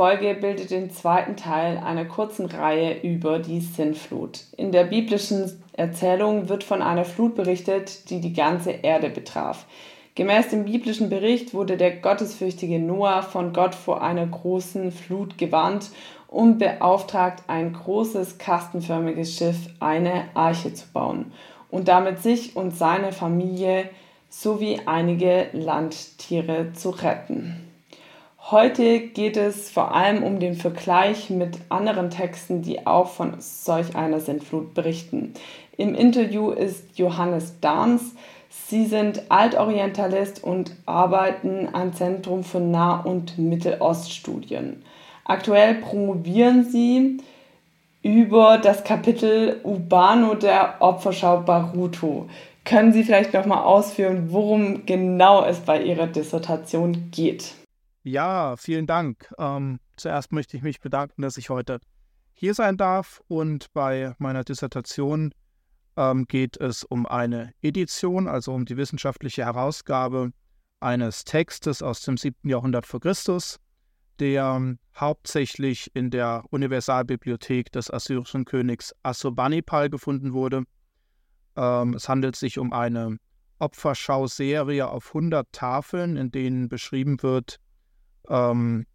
Folge bildet den zweiten Teil einer kurzen Reihe über die Sintflut. In der biblischen Erzählung wird von einer Flut berichtet, die die ganze Erde betraf. Gemäß dem biblischen Bericht wurde der gottesfürchtige Noah von Gott vor einer großen Flut gewarnt und beauftragt, ein großes kastenförmiges Schiff, eine Arche zu bauen und damit sich und seine Familie sowie einige Landtiere zu retten. Heute geht es vor allem um den Vergleich mit anderen Texten, die auch von solch einer Sintflut berichten. Im Interview ist Johannes Dahms. Sie sind Altorientalist und arbeiten am Zentrum für Nah- und Mitteloststudien. Aktuell promovieren sie über das Kapitel Urbano der Opferschau Baruto. Können Sie vielleicht noch mal ausführen, worum genau es bei Ihrer Dissertation geht? Ja, vielen Dank. Ähm, zuerst möchte ich mich bedanken, dass ich heute hier sein darf. Und bei meiner Dissertation ähm, geht es um eine Edition, also um die wissenschaftliche Herausgabe eines Textes aus dem 7. Jahrhundert vor Christus, der ähm, hauptsächlich in der Universalbibliothek des assyrischen Königs Assurbanipal gefunden wurde. Ähm, es handelt sich um eine Opferschauserie auf 100 Tafeln, in denen beschrieben wird, ähm,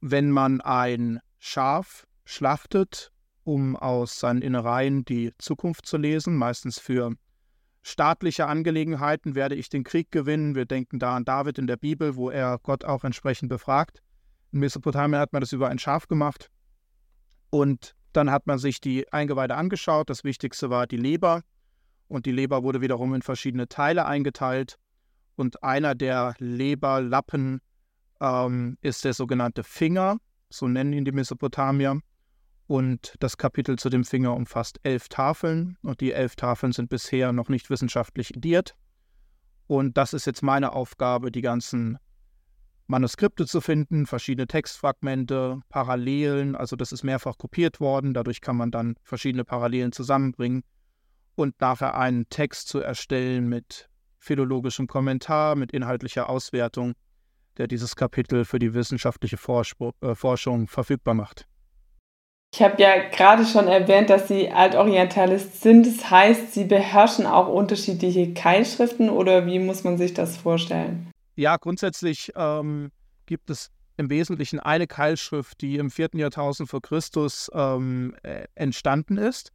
wenn man ein Schaf schlachtet, um aus seinen Innereien die Zukunft zu lesen, meistens für staatliche Angelegenheiten, werde ich den Krieg gewinnen. Wir denken da an David in der Bibel, wo er Gott auch entsprechend befragt. In Mesopotamien hat man das über ein Schaf gemacht. Und dann hat man sich die Eingeweide angeschaut. Das Wichtigste war die Leber. Und die Leber wurde wiederum in verschiedene Teile eingeteilt und einer der Leberlappen ähm, ist der sogenannte Finger, so nennen ihn die Mesopotamier. Und das Kapitel zu dem Finger umfasst elf Tafeln und die elf Tafeln sind bisher noch nicht wissenschaftlich ediert. Und das ist jetzt meine Aufgabe, die ganzen Manuskripte zu finden, verschiedene Textfragmente, Parallelen, also das ist mehrfach kopiert worden, dadurch kann man dann verschiedene Parallelen zusammenbringen und nachher einen Text zu erstellen mit philologischem Kommentar mit inhaltlicher Auswertung, der dieses Kapitel für die wissenschaftliche Forschung, äh, Forschung verfügbar macht. Ich habe ja gerade schon erwähnt, dass Sie Altorientalist sind. Das heißt, Sie beherrschen auch unterschiedliche Keilschriften oder wie muss man sich das vorstellen? Ja, grundsätzlich ähm, gibt es im Wesentlichen eine Keilschrift, die im vierten Jahrtausend vor Christus ähm, äh, entstanden ist.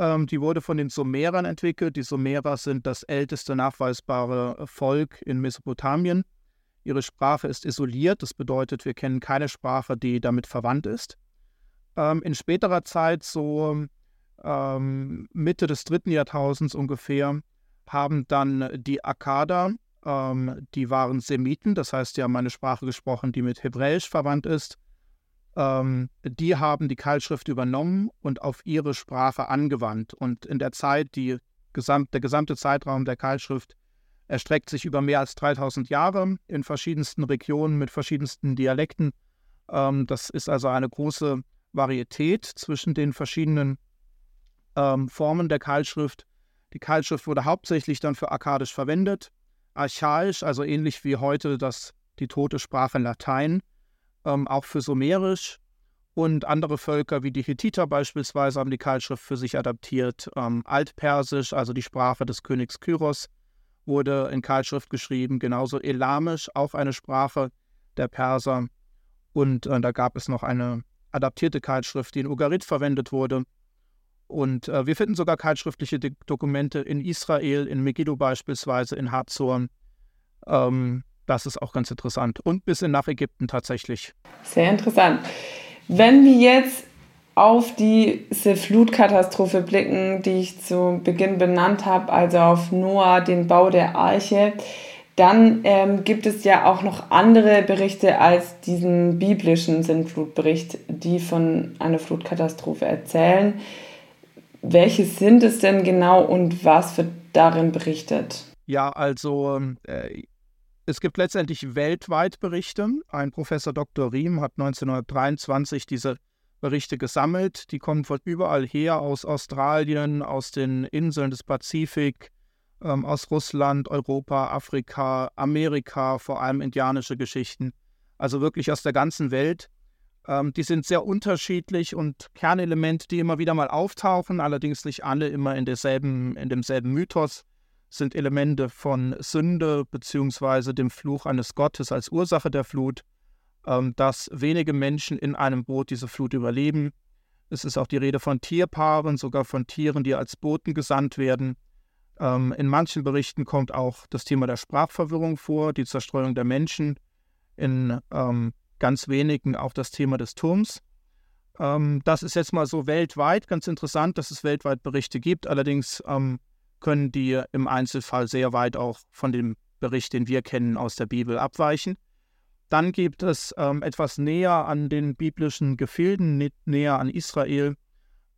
Ähm, die wurde von den Sumerern entwickelt. Die Sumerer sind das älteste nachweisbare Volk in Mesopotamien. Ihre Sprache ist isoliert, das bedeutet, wir kennen keine Sprache, die damit verwandt ist. Ähm, in späterer Zeit, so ähm, Mitte des dritten Jahrtausends ungefähr, haben dann die Akkader, ähm, die waren Semiten, das heißt, die haben eine Sprache gesprochen, die mit Hebräisch verwandt ist, ähm, die haben die Keilschrift übernommen und auf ihre Sprache angewandt. Und in der Zeit, die gesamt, der gesamte Zeitraum der Keilschrift erstreckt sich über mehr als 3000 Jahre in verschiedensten Regionen mit verschiedensten Dialekten. Ähm, das ist also eine große Varietät zwischen den verschiedenen ähm, Formen der Keilschrift. Die Keilschrift wurde hauptsächlich dann für Akkadisch verwendet, archaisch, also ähnlich wie heute das, die tote Sprache Latein ähm, auch für Sumerisch. Und andere Völker wie die Hethiter beispielsweise haben die Keilschrift für sich adaptiert. Ähm, Altpersisch, also die Sprache des Königs Kyros, wurde in Keilschrift geschrieben. Genauso Elamisch, auch eine Sprache der Perser. Und äh, da gab es noch eine adaptierte Keilschrift, die in Ugarit verwendet wurde. Und äh, wir finden sogar keilschriftliche Dokumente in Israel, in Megiddo beispielsweise, in Hazor. Ähm, das ist auch ganz interessant. Und bis in nach Ägypten tatsächlich. Sehr interessant. Wenn wir jetzt auf diese Flutkatastrophe blicken, die ich zu Beginn benannt habe, also auf Noah, den Bau der Arche, dann ähm, gibt es ja auch noch andere Berichte als diesen biblischen Sintflutbericht, die von einer Flutkatastrophe erzählen. Welche sind es denn genau und was wird darin berichtet? Ja, also äh, es gibt letztendlich weltweit Berichte. Ein Professor Dr. Riem hat 1923 diese Berichte gesammelt. Die kommen von überall her, aus Australien, aus den Inseln des Pazifik, ähm, aus Russland, Europa, Afrika, Amerika, vor allem indianische Geschichten. also wirklich aus der ganzen Welt. Ähm, die sind sehr unterschiedlich und Kernelemente, die immer wieder mal auftauchen, allerdings nicht alle immer in, derselben, in demselben Mythos, sind Elemente von Sünde bzw. dem Fluch eines Gottes als Ursache der Flut, ähm, dass wenige Menschen in einem Boot diese Flut überleben. Es ist auch die Rede von Tierpaaren, sogar von Tieren, die als Boten gesandt werden. Ähm, in manchen Berichten kommt auch das Thema der Sprachverwirrung vor, die Zerstreuung der Menschen. In ähm, ganz wenigen auch das Thema des Turms. Ähm, das ist jetzt mal so weltweit ganz interessant, dass es weltweit Berichte gibt. Allerdings ähm, können die im Einzelfall sehr weit auch von dem Bericht, den wir kennen aus der Bibel, abweichen. Dann gibt es ähm, etwas näher an den biblischen Gefilden, näher an Israel,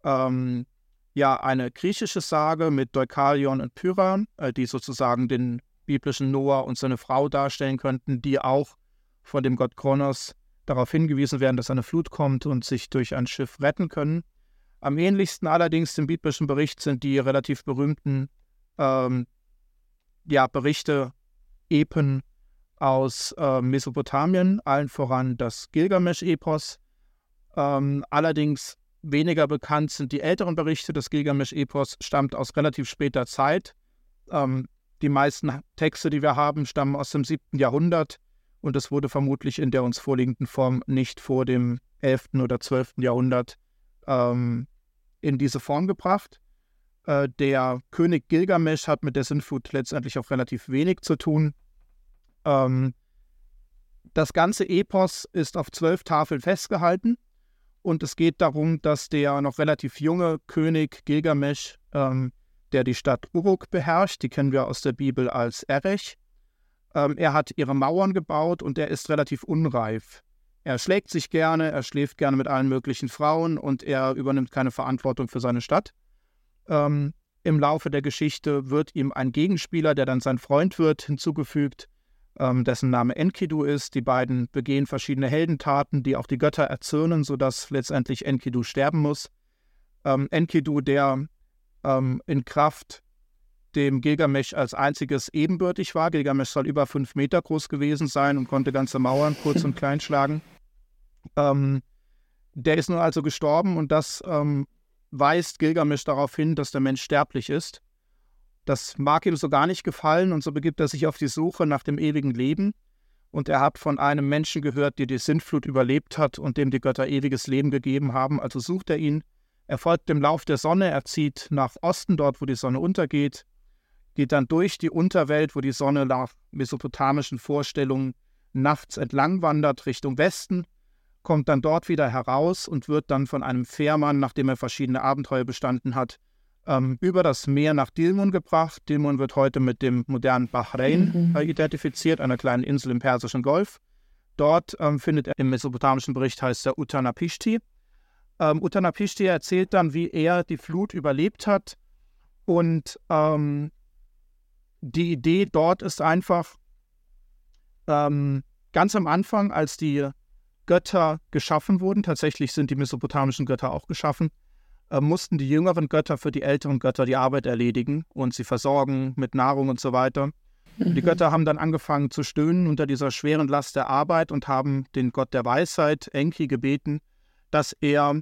ähm, ja, eine griechische Sage mit Deukalion und Pyran, äh, die sozusagen den biblischen Noah und seine Frau darstellen könnten, die auch von dem Gott Kronos darauf hingewiesen werden, dass eine Flut kommt und sich durch ein Schiff retten können. Am ähnlichsten allerdings dem biblischen Bericht sind die relativ berühmten ähm, ja, Berichte, Epen aus äh, Mesopotamien, allen voran das Gilgamesch-Epos. Ähm, allerdings weniger bekannt sind die älteren Berichte. Das Gilgamesch-Epos stammt aus relativ später Zeit. Ähm, die meisten Texte, die wir haben, stammen aus dem 7. Jahrhundert und es wurde vermutlich in der uns vorliegenden Form nicht vor dem 11. oder 12. Jahrhundert ähm, in diese Form gebracht. Äh, der König Gilgamesch hat mit der Sintflut letztendlich auch relativ wenig zu tun. Ähm, das ganze Epos ist auf zwölf Tafeln festgehalten und es geht darum, dass der noch relativ junge König Gilgamesch, ähm, der die Stadt Uruk beherrscht, die kennen wir aus der Bibel als Erech, ähm, er hat ihre Mauern gebaut und er ist relativ unreif. Er schlägt sich gerne, er schläft gerne mit allen möglichen Frauen und er übernimmt keine Verantwortung für seine Stadt. Ähm, Im Laufe der Geschichte wird ihm ein Gegenspieler, der dann sein Freund wird, hinzugefügt, ähm, dessen Name Enkidu ist. Die beiden begehen verschiedene Heldentaten, die auch die Götter erzürnen, sodass letztendlich Enkidu sterben muss. Ähm, Enkidu, der ähm, in Kraft dem Gilgamesch als einziges ebenbürtig war. Gilgamesch soll über fünf Meter groß gewesen sein und konnte ganze Mauern kurz und klein schlagen. Ähm, der ist nun also gestorben und das ähm, weist Gilgamesch darauf hin, dass der Mensch sterblich ist. Das mag ihm so gar nicht gefallen und so begibt er sich auf die Suche nach dem ewigen Leben. Und er hat von einem Menschen gehört, der die Sintflut überlebt hat und dem die Götter ewiges Leben gegeben haben. Also sucht er ihn. Er folgt dem Lauf der Sonne, er zieht nach Osten, dort wo die Sonne untergeht geht dann durch die Unterwelt, wo die Sonne nach mesopotamischen Vorstellungen nachts entlang wandert Richtung Westen, kommt dann dort wieder heraus und wird dann von einem Fährmann, nachdem er verschiedene Abenteuer bestanden hat, ähm, über das Meer nach Dilmun gebracht. Dilmun wird heute mit dem modernen Bahrain mhm. äh, identifiziert, einer kleinen Insel im Persischen Golf. Dort ähm, findet er im mesopotamischen Bericht heißt er Utanapishti. Ähm, Utanapishti erzählt dann, wie er die Flut überlebt hat und ähm, die Idee dort ist einfach, ähm, ganz am Anfang, als die Götter geschaffen wurden, tatsächlich sind die mesopotamischen Götter auch geschaffen, äh, mussten die jüngeren Götter für die älteren Götter die Arbeit erledigen und sie versorgen mit Nahrung und so weiter. Mhm. Die Götter haben dann angefangen zu stöhnen unter dieser schweren Last der Arbeit und haben den Gott der Weisheit, Enki, gebeten, dass er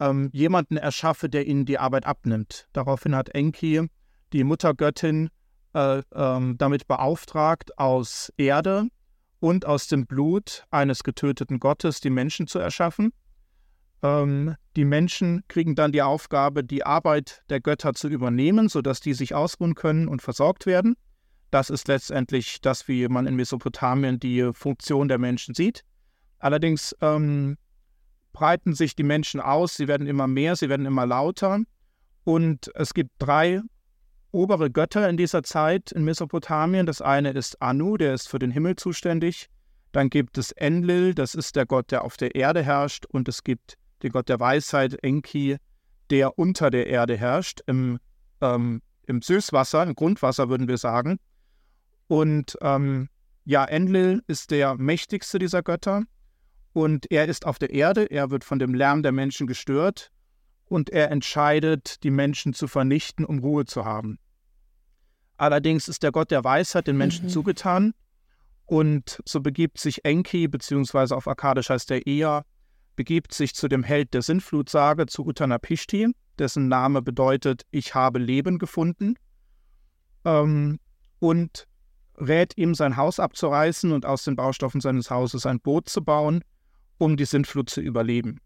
ähm, jemanden erschaffe, der ihnen die Arbeit abnimmt. Daraufhin hat Enki, die Muttergöttin, äh, ähm, damit beauftragt, aus Erde und aus dem Blut eines getöteten Gottes die Menschen zu erschaffen. Ähm, die Menschen kriegen dann die Aufgabe, die Arbeit der Götter zu übernehmen, sodass die sich ausruhen können und versorgt werden. Das ist letztendlich das, wie man in Mesopotamien die Funktion der Menschen sieht. Allerdings ähm, breiten sich die Menschen aus, sie werden immer mehr, sie werden immer lauter. Und es gibt drei obere Götter in dieser Zeit in Mesopotamien. Das eine ist Anu, der ist für den Himmel zuständig. Dann gibt es Enlil, das ist der Gott, der auf der Erde herrscht. Und es gibt den Gott der Weisheit, Enki, der unter der Erde herrscht, im, ähm, im Süßwasser, im Grundwasser würden wir sagen. Und ähm, ja, Enlil ist der mächtigste dieser Götter. Und er ist auf der Erde, er wird von dem Lärm der Menschen gestört und er entscheidet, die Menschen zu vernichten, um Ruhe zu haben. Allerdings ist der Gott der Weisheit den Menschen mhm. zugetan Und so begibt sich Enki, beziehungsweise auf Akkadisch heißt er Ea, begibt sich zu dem Held der Sintflutsage, zu Utanapishti, dessen Name bedeutet, ich habe Leben gefunden, ähm, und rät ihm, sein Haus abzureißen und aus den Baustoffen seines Hauses ein Boot zu bauen, um die Sintflut zu überleben.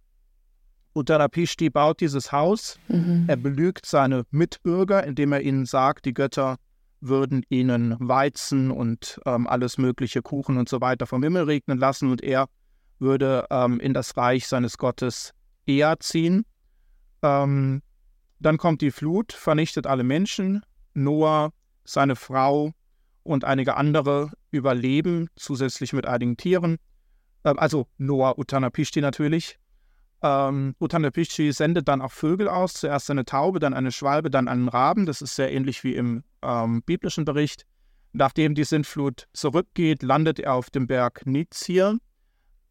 Uttarapishti baut dieses Haus, mhm. er belügt seine Mitbürger, indem er ihnen sagt, die Götter würden ihnen Weizen und ähm, alles mögliche Kuchen und so weiter vom Himmel regnen lassen und er würde ähm, in das Reich seines Gottes Ea ziehen. Ähm, dann kommt die Flut, vernichtet alle Menschen. Noah, seine Frau und einige andere überleben, zusätzlich mit einigen Tieren. Ähm, also Noah Uttanapishti natürlich. Ähm, Uttanapishti sendet dann auch Vögel aus, zuerst eine Taube, dann eine Schwalbe, dann einen Raben. Das ist sehr ähnlich wie im ähm, biblischen Bericht. Nachdem die Sintflut zurückgeht, landet er auf dem Berg Nizir.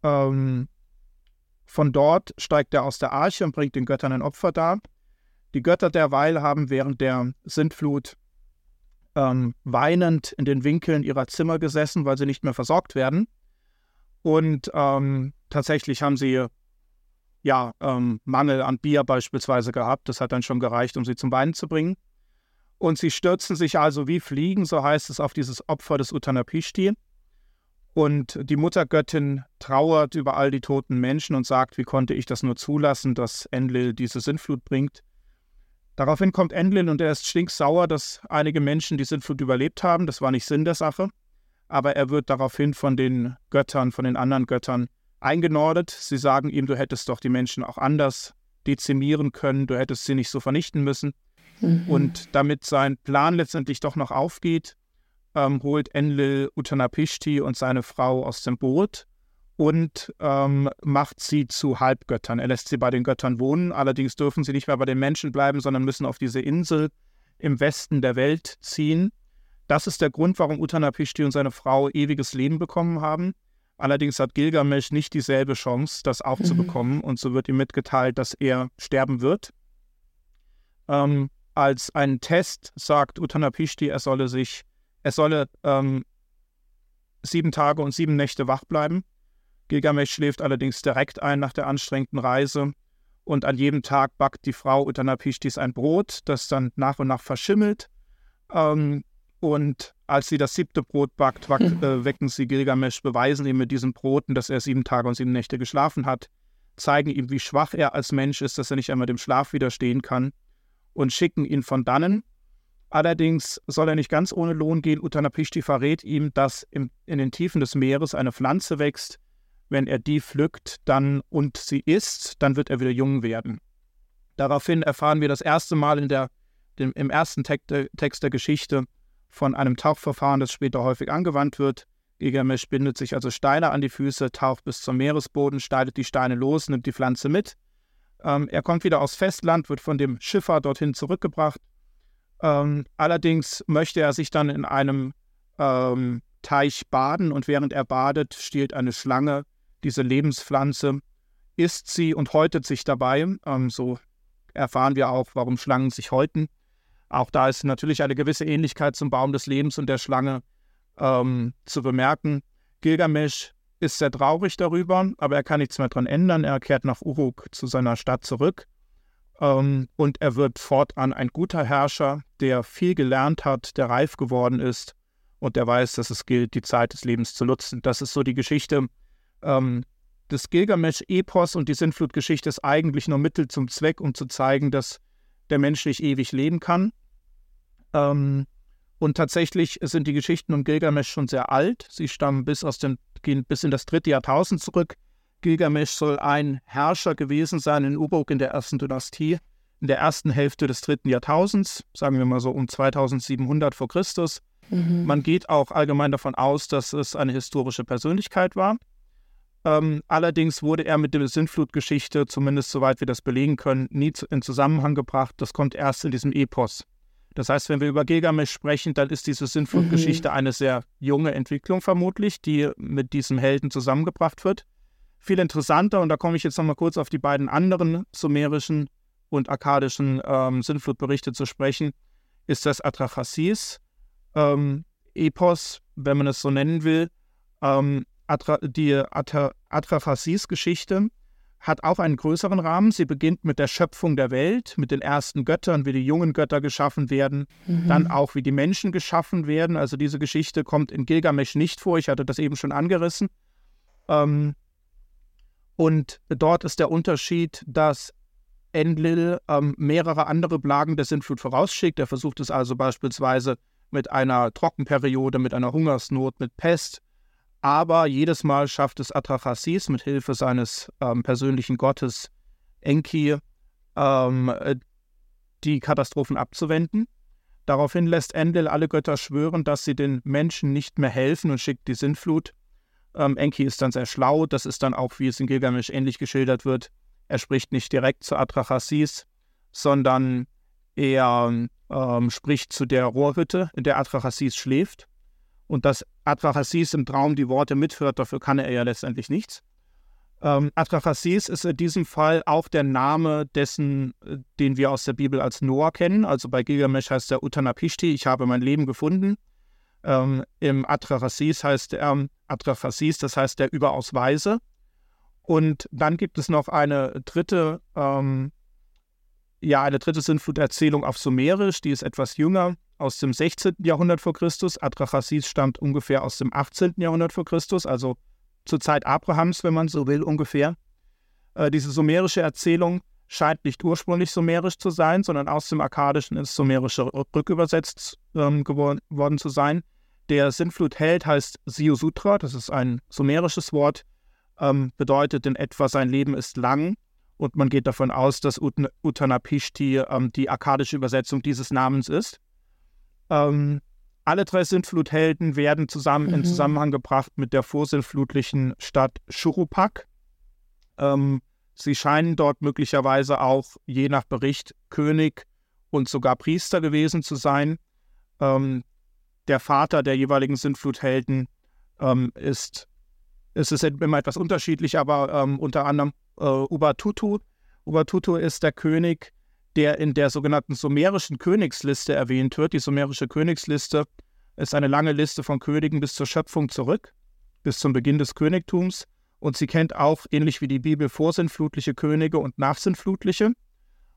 Ähm, von dort steigt er aus der Arche und bringt den Göttern ein Opfer dar. Die Götter derweil haben während der Sintflut ähm, weinend in den Winkeln ihrer Zimmer gesessen, weil sie nicht mehr versorgt werden. Und ähm, tatsächlich haben sie ja ähm, Mangel an Bier beispielsweise gehabt. Das hat dann schon gereicht, um sie zum Weinen zu bringen. Und sie stürzen sich also wie Fliegen, so heißt es, auf dieses Opfer des Utanapishti. Und die Muttergöttin trauert über all die toten Menschen und sagt, wie konnte ich das nur zulassen, dass Enlil diese Sintflut bringt. Daraufhin kommt Enlil und er ist stinksauer, dass einige Menschen die Sintflut überlebt haben. Das war nicht Sinn der Sache aber er wird daraufhin von den Göttern, von den anderen Göttern eingenordet. Sie sagen ihm, du hättest doch die Menschen auch anders dezimieren können, du hättest sie nicht so vernichten müssen. Mhm. Und damit sein Plan letztendlich doch noch aufgeht, ähm, holt Enlil Utanapishti und seine Frau aus dem Boot und ähm, macht sie zu Halbgöttern. Er lässt sie bei den Göttern wohnen, allerdings dürfen sie nicht mehr bei den Menschen bleiben, sondern müssen auf diese Insel im Westen der Welt ziehen. Das ist der Grund, warum Utanapishti und seine Frau ewiges Leben bekommen haben. Allerdings hat Gilgamesch nicht dieselbe Chance, das auch mhm. zu bekommen. Und so wird ihm mitgeteilt, dass er sterben wird. Ähm, als einen Test sagt Utanapishti, er solle sich, er solle ähm, sieben Tage und sieben Nächte wach bleiben. Gilgamesch schläft allerdings direkt ein nach der anstrengenden Reise. Und an jedem Tag backt die Frau Utanapishtis ein Brot, das dann nach und nach verschimmelt. Ähm, und als sie das siebte Brot backt, mhm. äh, wecken sie Gilgamesch, beweisen ihm mit diesen Broten, dass er sieben Tage und sieben Nächte geschlafen hat, zeigen ihm, wie schwach er als Mensch ist, dass er nicht einmal dem Schlaf widerstehen kann und schicken ihn von dannen. Allerdings soll er nicht ganz ohne Lohn gehen. Utanapishti verrät ihm, dass im, in den Tiefen des Meeres eine Pflanze wächst. Wenn er die pflückt dann und sie isst, dann wird er wieder jung werden. Daraufhin erfahren wir das erste Mal in der, dem, im ersten Text der Geschichte, von einem Tauchverfahren, das später häufig angewandt wird. Gilgamesch bindet sich also Steine an die Füße, taucht bis zum Meeresboden, schneidet die Steine los, nimmt die Pflanze mit. Ähm, er kommt wieder aufs Festland, wird von dem Schiffer dorthin zurückgebracht. Ähm, allerdings möchte er sich dann in einem ähm, Teich baden und während er badet, stiehlt eine Schlange diese Lebenspflanze, isst sie und häutet sich dabei. Ähm, so erfahren wir auch, warum Schlangen sich häuten. Auch da ist natürlich eine gewisse Ähnlichkeit zum Baum des Lebens und der Schlange ähm, zu bemerken. Gilgamesch ist sehr traurig darüber, aber er kann nichts mehr daran ändern. Er kehrt nach Uruk zu seiner Stadt zurück ähm, und er wird fortan ein guter Herrscher, der viel gelernt hat, der reif geworden ist und der weiß, dass es gilt, die Zeit des Lebens zu nutzen. Das ist so die Geschichte ähm, des Gilgamesch-Epos und die Sintflutgeschichte ist eigentlich nur Mittel zum Zweck, um zu zeigen, dass der Mensch nicht ewig leben kann. Ähm, und tatsächlich sind die Geschichten um Gilgamesch schon sehr alt. Sie stammen bis, aus dem, gehen bis in das dritte Jahrtausend zurück. Gilgamesch soll ein Herrscher gewesen sein in Uruk in der ersten Dynastie, in der ersten Hälfte des dritten Jahrtausends, sagen wir mal so um 2700 vor Christus. Mhm. Man geht auch allgemein davon aus, dass es eine historische Persönlichkeit war. Ähm, allerdings wurde er mit der Sintflutgeschichte, zumindest soweit wir das belegen können, nie in Zusammenhang gebracht. Das kommt erst in diesem Epos. Das heißt, wenn wir über Gilgamesch sprechen, dann ist diese Sintflutgeschichte mhm. eine sehr junge Entwicklung vermutlich, die mit diesem Helden zusammengebracht wird. Viel interessanter, und da komme ich jetzt nochmal kurz auf die beiden anderen sumerischen und akkadischen ähm, Sintflutberichte zu sprechen, ist das Atrachasis ähm, Epos, wenn man es so nennen will. Ähm, Atra, die Atrahasis-Geschichte hat auch einen größeren Rahmen. Sie beginnt mit der Schöpfung der Welt, mit den ersten Göttern, wie die jungen Götter geschaffen werden, mhm. dann auch wie die Menschen geschaffen werden. Also diese Geschichte kommt in Gilgamesch nicht vor. Ich hatte das eben schon angerissen. Ähm, und dort ist der Unterschied, dass Enlil ähm, mehrere andere Plagen der Sintflut vorausschickt. Er versucht es also beispielsweise mit einer Trockenperiode, mit einer Hungersnot, mit Pest, aber jedes Mal schafft es Atrahasis mit Hilfe seines ähm, persönlichen Gottes Enki ähm, äh, die Katastrophen abzuwenden. Daraufhin lässt Enlil alle Götter schwören, dass sie den Menschen nicht mehr helfen und schickt die Sintflut. Ähm, Enki ist dann sehr schlau, das ist dann auch, wie es in Gilgamesch ähnlich geschildert wird. Er spricht nicht direkt zu Atrahasis, sondern er ähm, spricht zu der Rohrhütte, in der Atrahasis schläft und dass Atrahasis im Traum die Worte mithört, dafür kann er ja letztendlich nichts. Ähm, Atrahasis ist in diesem Fall auch der Name dessen, äh, den wir aus der Bibel als Noah kennen. Also bei Gilgamesh heißt er Utanapishti, ich habe mein Leben gefunden. Ähm, Im Atrahasis heißt er ähm, das heißt der überaus Weise. Und dann gibt es noch eine dritte, ähm, ja, eine dritte Sintflut-Erzählung auf Sumerisch, die ist etwas jünger aus dem 16. Jahrhundert vor Christus. Adrachasis stammt ungefähr aus dem 18. Jahrhundert vor Christus, also zur Zeit Abrahams, wenn man so will, ungefähr. Äh, diese sumerische Erzählung scheint nicht ursprünglich sumerisch zu sein, sondern aus dem Akkadischen ins Sumerische rückübersetzt ähm, geworden zu sein. Der Sintflutheld heißt Siusutra, das ist ein sumerisches Wort, ähm, bedeutet in etwa, sein Leben ist lang und man geht davon aus, dass Ut Utanapishti ähm, die akkadische Übersetzung dieses Namens ist. Ähm, alle drei Sintfluthelden werden zusammen mhm. in Zusammenhang gebracht mit der vorsintflutlichen Stadt Shurupak. Ähm, sie scheinen dort möglicherweise auch, je nach Bericht, König und sogar Priester gewesen zu sein. Ähm, der Vater der jeweiligen Sintfluthelden ähm, ist, es ist immer etwas unterschiedlich, aber ähm, unter anderem äh, Ubatutu. Ubatutu ist der König, der in der sogenannten sumerischen Königsliste erwähnt wird. Die sumerische Königsliste ist eine lange Liste von Königen bis zur Schöpfung zurück, bis zum Beginn des Königtums. Und sie kennt auch, ähnlich wie die Bibel, vorsintflutliche Könige und nachsintflutliche.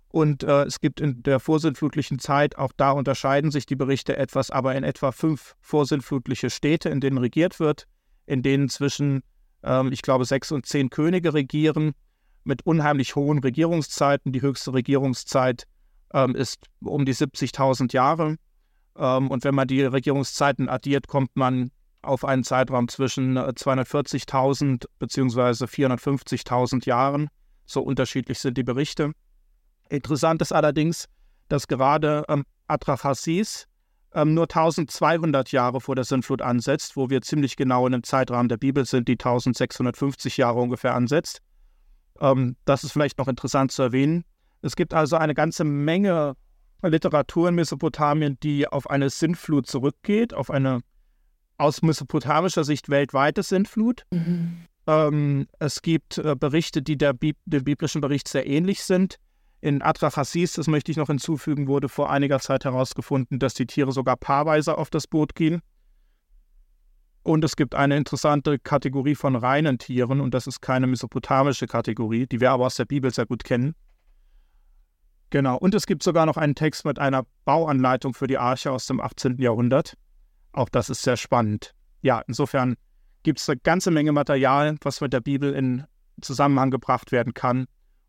Und äh, es gibt in der vorsintflutlichen Zeit, auch da unterscheiden sich die Berichte etwas, aber in etwa fünf vorsintflutliche Städte, in denen regiert wird, in denen zwischen, ähm, ich glaube, sechs und zehn Könige regieren mit unheimlich hohen Regierungszeiten. Die höchste Regierungszeit ähm, ist um die 70.000 Jahre. Ähm, und wenn man die Regierungszeiten addiert, kommt man auf einen Zeitraum zwischen 240.000 bzw. 450.000 Jahren. So unterschiedlich sind die Berichte. Interessant ist allerdings, dass gerade ähm, Atrahasis ähm, nur 1200 Jahre vor der Sintflut ansetzt, wo wir ziemlich genau in dem Zeitrahmen der Bibel sind, die 1650 Jahre ungefähr ansetzt. Ähm, das ist vielleicht noch interessant zu erwähnen. Es gibt also eine ganze Menge Literatur in Mesopotamien, die auf eine Sintflut zurückgeht, auf eine aus mesopotamischer Sicht weltweite Sintflut. Mhm. Ähm, es gibt äh, Berichte, die der Bib dem biblischen Bericht sehr ähnlich sind. In Atrahasis, das möchte ich noch hinzufügen, wurde vor einiger Zeit herausgefunden, dass die Tiere sogar paarweise auf das Boot gehen. Und es gibt eine interessante Kategorie von reinen Tieren, und das ist keine mesopotamische Kategorie, die wir aber aus der Bibel sehr gut kennen. Genau, und es gibt sogar noch einen Text mit einer Bauanleitung für die Arche aus dem 18. Jahrhundert. Auch das ist sehr spannend. Ja, insofern gibt es eine ganze Menge Material, was mit der Bibel in Zusammenhang gebracht werden kann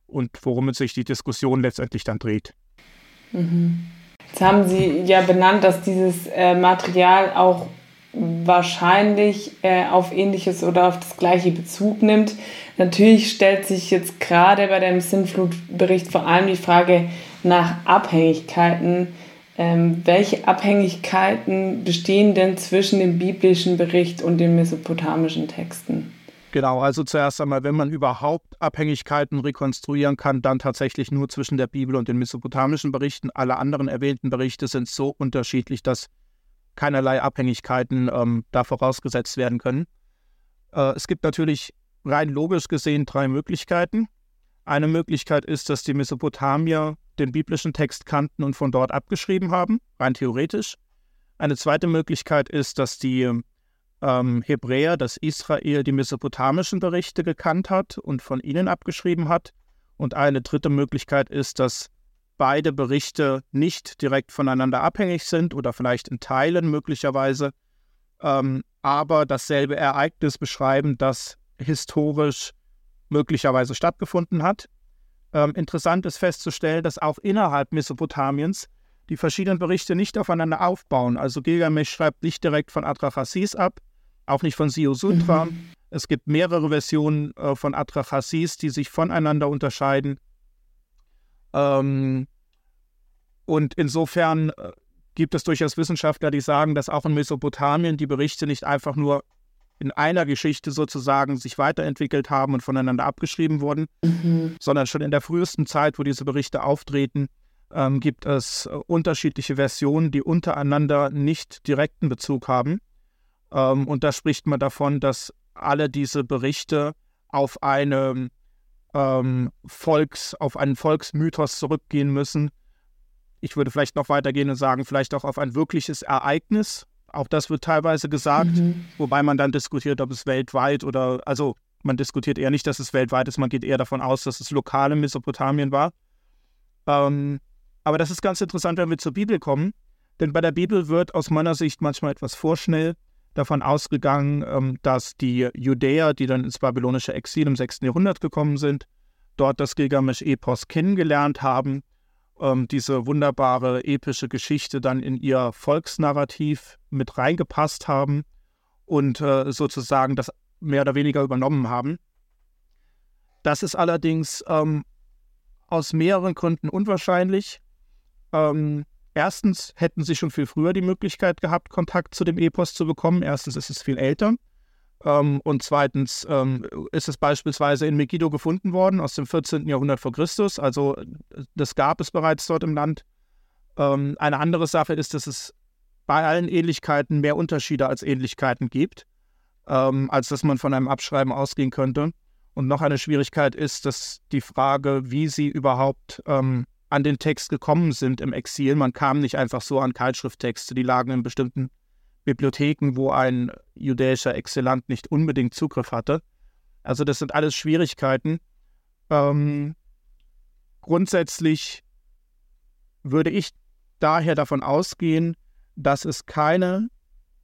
und worum sich die Diskussion letztendlich dann dreht. Mhm. Jetzt haben Sie ja benannt, dass dieses äh, Material auch wahrscheinlich äh, auf ähnliches oder auf das gleiche Bezug nimmt. Natürlich stellt sich jetzt gerade bei dem Sinnflutbericht vor allem die Frage nach Abhängigkeiten. Ähm, welche Abhängigkeiten bestehen denn zwischen dem biblischen Bericht und den mesopotamischen Texten? Genau, also zuerst einmal, wenn man überhaupt Abhängigkeiten rekonstruieren kann, dann tatsächlich nur zwischen der Bibel und den mesopotamischen Berichten. Alle anderen erwähnten Berichte sind so unterschiedlich, dass keinerlei Abhängigkeiten ähm, da vorausgesetzt werden können. Äh, es gibt natürlich rein logisch gesehen drei Möglichkeiten. Eine Möglichkeit ist, dass die Mesopotamier den biblischen Text kannten und von dort abgeschrieben haben, rein theoretisch. Eine zweite Möglichkeit ist, dass die ähm, Hebräer, dass Israel die mesopotamischen Berichte gekannt hat und von ihnen abgeschrieben hat. Und eine dritte Möglichkeit ist, dass beide Berichte nicht direkt voneinander abhängig sind oder vielleicht in Teilen möglicherweise, ähm, aber dasselbe Ereignis beschreiben, das historisch möglicherweise stattgefunden hat. Ähm, interessant ist festzustellen, dass auch innerhalb Mesopotamiens die verschiedenen Berichte nicht aufeinander aufbauen. Also Gilgamesch schreibt nicht direkt von Atrahasis ab, auch nicht von Siosutra. Mhm. Es gibt mehrere Versionen äh, von Atrahasis, die sich voneinander unterscheiden. Ähm, und insofern äh, gibt es durchaus Wissenschaftler, die sagen, dass auch in Mesopotamien die Berichte nicht einfach nur in einer Geschichte sozusagen sich weiterentwickelt haben und voneinander abgeschrieben wurden, mhm. sondern schon in der frühesten Zeit, wo diese Berichte auftreten, ähm, gibt es äh, unterschiedliche Versionen, die untereinander nicht direkten Bezug haben. Ähm, und da spricht man davon, dass alle diese Berichte auf eine ähm, Volks, auf einen Volksmythos zurückgehen müssen. Ich würde vielleicht noch weitergehen und sagen, vielleicht auch auf ein wirkliches Ereignis. Auch das wird teilweise gesagt, mhm. wobei man dann diskutiert, ob es weltweit oder, also man diskutiert eher nicht, dass es weltweit ist, man geht eher davon aus, dass es lokal in Mesopotamien war. Ähm, aber das ist ganz interessant, wenn wir zur Bibel kommen, denn bei der Bibel wird aus meiner Sicht manchmal etwas vorschnell davon ausgegangen, ähm, dass die Judäer, die dann ins babylonische Exil im 6. Jahrhundert gekommen sind, dort das Gilgamesch-Epos kennengelernt haben, ähm, diese wunderbare epische Geschichte dann in ihr Volksnarrativ mit reingepasst haben und äh, sozusagen das mehr oder weniger übernommen haben. Das ist allerdings ähm, aus mehreren Gründen unwahrscheinlich. Ähm, erstens hätten sie schon viel früher die Möglichkeit gehabt, Kontakt zu dem Epos zu bekommen. Erstens ist es viel älter. Ähm, und zweitens ähm, ist es beispielsweise in Megiddo gefunden worden aus dem 14. Jahrhundert vor Christus. Also das gab es bereits dort im Land. Ähm, eine andere Sache ist, dass es bei allen Ähnlichkeiten mehr Unterschiede als Ähnlichkeiten gibt, ähm, als dass man von einem Abschreiben ausgehen könnte. Und noch eine Schwierigkeit ist, dass die Frage, wie sie überhaupt ähm, an den Text gekommen sind im Exil. Man kam nicht einfach so an Keilschrifttexte, die lagen in bestimmten Bibliotheken, wo ein jüdischer Exzellent nicht unbedingt Zugriff hatte. Also das sind alles Schwierigkeiten. Ähm, grundsätzlich würde ich daher davon ausgehen, dass es keine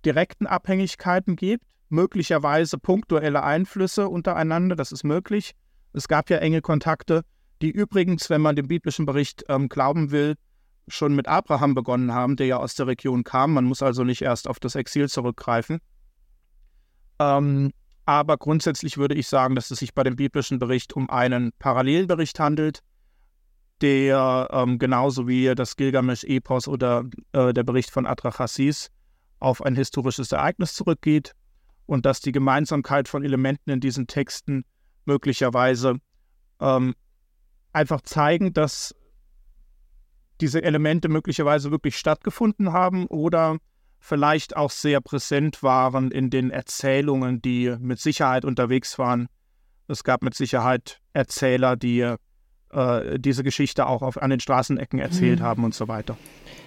direkten Abhängigkeiten gibt, möglicherweise punktuelle Einflüsse untereinander, das ist möglich. Es gab ja enge Kontakte die übrigens, wenn man dem biblischen Bericht ähm, glauben will, schon mit Abraham begonnen haben, der ja aus der Region kam. Man muss also nicht erst auf das Exil zurückgreifen. Ähm, aber grundsätzlich würde ich sagen, dass es sich bei dem biblischen Bericht um einen Parallelbericht handelt, der ähm, genauso wie das Gilgamesch-Epos oder äh, der Bericht von Atrahasis auf ein historisches Ereignis zurückgeht und dass die Gemeinsamkeit von Elementen in diesen Texten möglicherweise ähm, einfach zeigen, dass diese Elemente möglicherweise wirklich stattgefunden haben oder vielleicht auch sehr präsent waren in den Erzählungen, die mit Sicherheit unterwegs waren. Es gab mit Sicherheit Erzähler, die äh, diese Geschichte auch auf, an den Straßenecken erzählt mhm. haben und so weiter.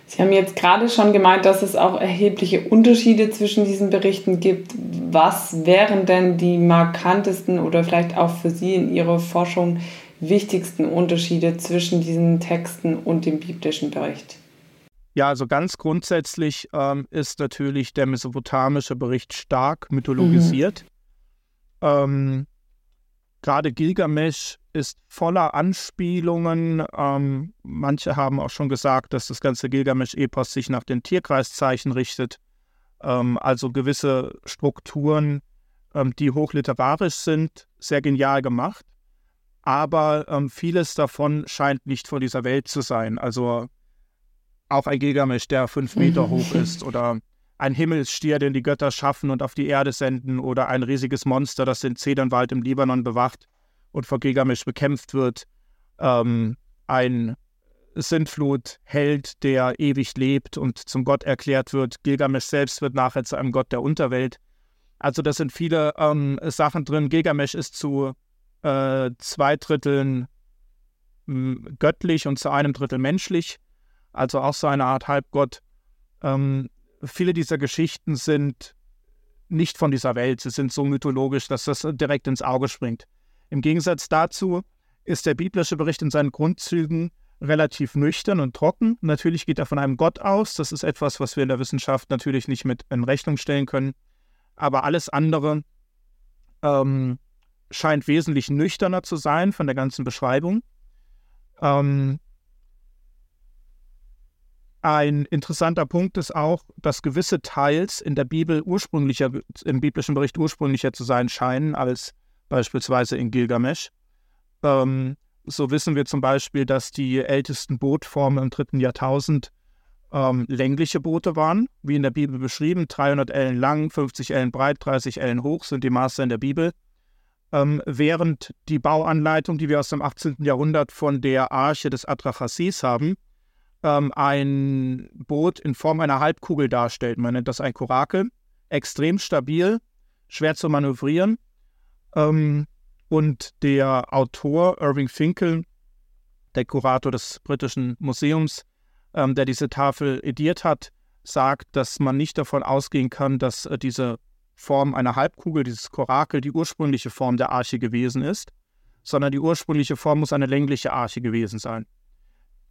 Sie haben jetzt gerade schon gemeint, dass es auch erhebliche Unterschiede zwischen diesen Berichten gibt. Was wären denn die markantesten oder vielleicht auch für Sie in Ihrer Forschung wichtigsten Unterschiede zwischen diesen Texten und dem biblischen Bericht? Ja, also ganz grundsätzlich ähm, ist natürlich der mesopotamische Bericht stark mythologisiert. Mhm. Ähm, Gerade Gilgamesch ist voller Anspielungen. Ähm, manche haben auch schon gesagt, dass das ganze Gilgamesch-Epos sich nach den Tierkreiszeichen richtet. Ähm, also gewisse Strukturen, ähm, die hochliterarisch sind, sehr genial gemacht aber ähm, vieles davon scheint nicht von dieser Welt zu sein. Also auch ein Gilgamesch, der fünf Meter hoch ist, oder ein Himmelsstier, den die Götter schaffen und auf die Erde senden, oder ein riesiges Monster, das den Zedernwald im Libanon bewacht und vor Gilgamesch bekämpft wird. Ähm, ein Sintflutheld, der ewig lebt und zum Gott erklärt wird. Gilgamesch selbst wird nachher zu einem Gott der Unterwelt. Also das sind viele ähm, Sachen drin. Gilgamesch ist zu äh, zwei Dritteln hm, göttlich und zu einem Drittel menschlich, also auch so eine Art Halbgott. Ähm, viele dieser Geschichten sind nicht von dieser Welt. Sie sind so mythologisch, dass das direkt ins Auge springt. Im Gegensatz dazu ist der biblische Bericht in seinen Grundzügen relativ nüchtern und trocken. Natürlich geht er von einem Gott aus. Das ist etwas, was wir in der Wissenschaft natürlich nicht mit in Rechnung stellen können. Aber alles andere ähm, scheint wesentlich nüchterner zu sein von der ganzen Beschreibung. Ähm, ein interessanter Punkt ist auch, dass gewisse Teils in der Bibel ursprünglicher, im biblischen Bericht ursprünglicher zu sein scheinen als beispielsweise in Gilgamesch. Ähm, so wissen wir zum Beispiel, dass die ältesten Bootformen im dritten Jahrtausend ähm, längliche Boote waren, wie in der Bibel beschrieben. 300 Ellen lang, 50 Ellen breit, 30 Ellen hoch sind die Maße in der Bibel. Ähm, während die Bauanleitung, die wir aus dem 18. Jahrhundert von der Arche des Atrachasis haben, ähm, ein Boot in Form einer Halbkugel darstellt. Man nennt das ein Korakel. Extrem stabil, schwer zu manövrieren. Ähm, und der Autor Irving Finkel, der Kurator des Britischen Museums, ähm, der diese Tafel ediert hat, sagt, dass man nicht davon ausgehen kann, dass äh, diese Form einer Halbkugel, dieses Korakel, die ursprüngliche Form der Arche gewesen ist, sondern die ursprüngliche Form muss eine längliche Arche gewesen sein.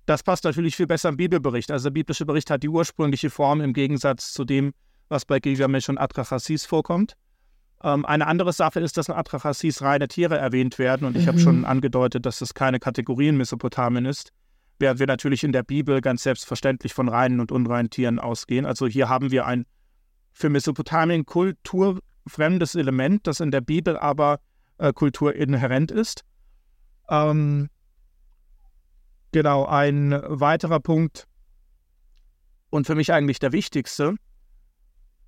Das passt natürlich viel besser im Bibelbericht. Also der biblische Bericht hat die ursprüngliche Form im Gegensatz zu dem, was bei Gilgamesch und Atrachasis vorkommt. Ähm, eine andere Sache ist, dass in Atrachasis reine Tiere erwähnt werden und ich mhm. habe schon angedeutet, dass es keine Kategorie in Mesopotamien ist, während wir natürlich in der Bibel ganz selbstverständlich von reinen und unreinen Tieren ausgehen. Also hier haben wir ein für Mesopotamien kulturfremdes Element, das in der Bibel aber äh, kulturinhärent ist. Ähm, genau, ein weiterer Punkt und für mich eigentlich der wichtigste.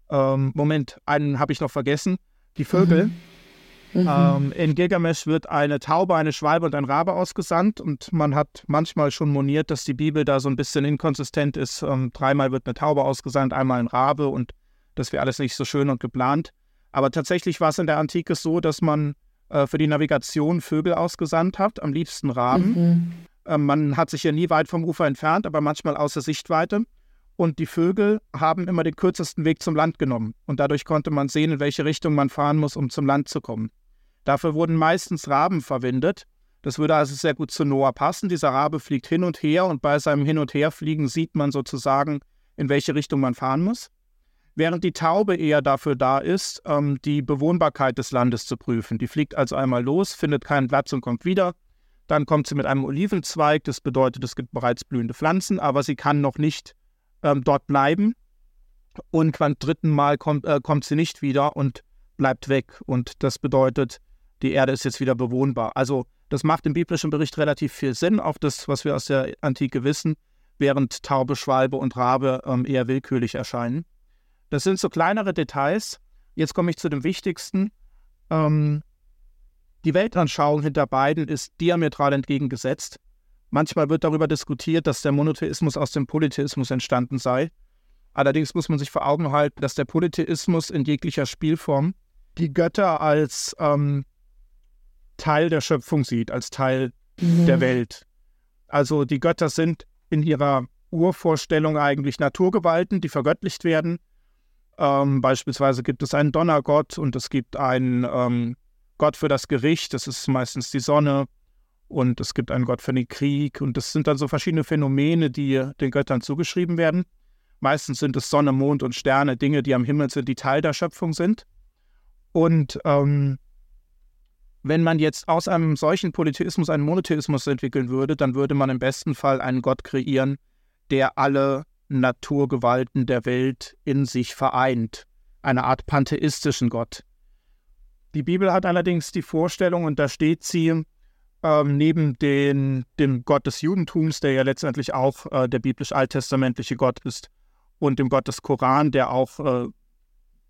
Ähm, Moment, einen habe ich noch vergessen die Vögel. Mhm. mhm. Ähm, in Gilgamesch wird eine Taube, eine Schwalbe und ein Rabe ausgesandt und man hat manchmal schon moniert, dass die Bibel da so ein bisschen inkonsistent ist. Ähm, dreimal wird eine Taube ausgesandt, einmal ein Rabe und das wäre alles nicht so schön und geplant. Aber tatsächlich war es in der Antike so, dass man äh, für die Navigation Vögel ausgesandt hat, am liebsten Raben. Mhm. Ähm, man hat sich ja nie weit vom Ufer entfernt, aber manchmal außer Sichtweite. Und die Vögel haben immer den kürzesten Weg zum Land genommen. Und dadurch konnte man sehen, in welche Richtung man fahren muss, um zum Land zu kommen. Dafür wurden meistens Raben verwendet. Das würde also sehr gut zu Noah passen. Dieser Rabe fliegt hin und her und bei seinem Hin- und Herfliegen sieht man sozusagen, in welche Richtung man fahren muss. Während die Taube eher dafür da ist, ähm, die Bewohnbarkeit des Landes zu prüfen. Die fliegt also einmal los, findet keinen Platz und kommt wieder. Dann kommt sie mit einem Olivenzweig, das bedeutet, es gibt bereits blühende Pflanzen, aber sie kann noch nicht ähm, dort bleiben. Und beim dritten Mal kommt, äh, kommt sie nicht wieder und bleibt weg. Und das bedeutet, die Erde ist jetzt wieder bewohnbar. Also das macht im biblischen Bericht relativ viel Sinn auf das, was wir aus der Antike wissen, während Taube, Schwalbe und Rabe ähm, eher willkürlich erscheinen. Das sind so kleinere Details. Jetzt komme ich zu dem Wichtigsten. Ähm, die Weltanschauung hinter beiden ist diametral entgegengesetzt. Manchmal wird darüber diskutiert, dass der Monotheismus aus dem Polytheismus entstanden sei. Allerdings muss man sich vor Augen halten, dass der Polytheismus in jeglicher Spielform die Götter als ähm, Teil der Schöpfung sieht, als Teil mhm. der Welt. Also die Götter sind in ihrer Urvorstellung eigentlich Naturgewalten, die vergöttlicht werden. Ähm, beispielsweise gibt es einen Donnergott und es gibt einen ähm, Gott für das Gericht, das ist meistens die Sonne und es gibt einen Gott für den Krieg und das sind dann so verschiedene Phänomene, die den Göttern zugeschrieben werden. Meistens sind es Sonne, Mond und Sterne, Dinge, die am Himmel sind, die Teil der Schöpfung sind. Und ähm, wenn man jetzt aus einem solchen Polytheismus einen Monotheismus entwickeln würde, dann würde man im besten Fall einen Gott kreieren, der alle Naturgewalten der Welt in sich vereint. Eine Art pantheistischen Gott. Die Bibel hat allerdings die Vorstellung, und da steht sie, ähm, neben den, dem Gott des Judentums, der ja letztendlich auch äh, der biblisch-alttestamentliche Gott ist, und dem Gott des Koran, der auch äh,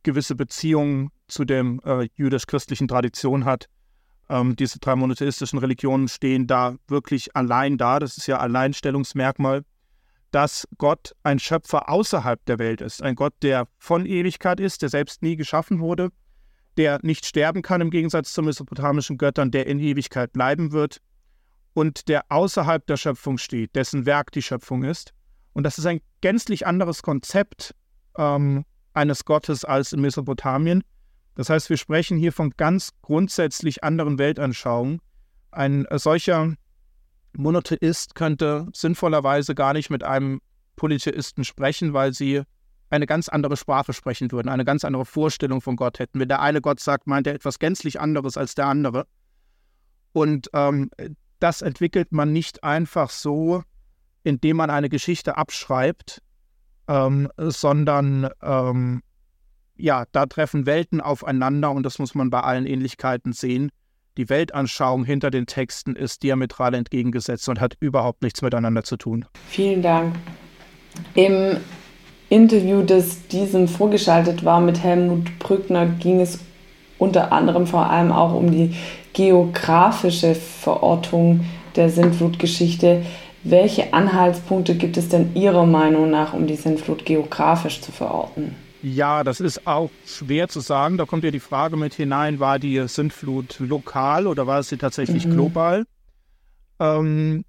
gewisse Beziehungen zu der äh, jüdisch-christlichen Tradition hat. Ähm, diese drei monotheistischen Religionen stehen da wirklich allein da. Das ist ja Alleinstellungsmerkmal, dass Gott ein Schöpfer außerhalb der Welt ist. Ein Gott, der von Ewigkeit ist, der selbst nie geschaffen wurde der nicht sterben kann im Gegensatz zu mesopotamischen Göttern, der in Ewigkeit bleiben wird und der außerhalb der Schöpfung steht, dessen Werk die Schöpfung ist. Und das ist ein gänzlich anderes Konzept ähm, eines Gottes als in Mesopotamien. Das heißt, wir sprechen hier von ganz grundsätzlich anderen Weltanschauungen. Ein äh, solcher Monotheist könnte sinnvollerweise gar nicht mit einem Polytheisten sprechen, weil sie eine ganz andere Sprache sprechen würden, eine ganz andere Vorstellung von Gott hätten. Wenn der eine Gott sagt, meint er etwas gänzlich anderes als der andere. Und ähm, das entwickelt man nicht einfach so, indem man eine Geschichte abschreibt, ähm, sondern ähm, ja, da treffen Welten aufeinander und das muss man bei allen Ähnlichkeiten sehen. Die Weltanschauung hinter den Texten ist diametral entgegengesetzt und hat überhaupt nichts miteinander zu tun. Vielen Dank. Im Interview, das diesem vorgeschaltet war mit Helmut Brückner, ging es unter anderem vor allem auch um die geografische Verortung der Sintflutgeschichte. Welche Anhaltspunkte gibt es denn Ihrer Meinung nach, um die Sintflut geografisch zu verorten? Ja, das ist auch schwer zu sagen. Da kommt ja die Frage mit hinein, war die Sintflut lokal oder war sie tatsächlich mhm. global? Ähm,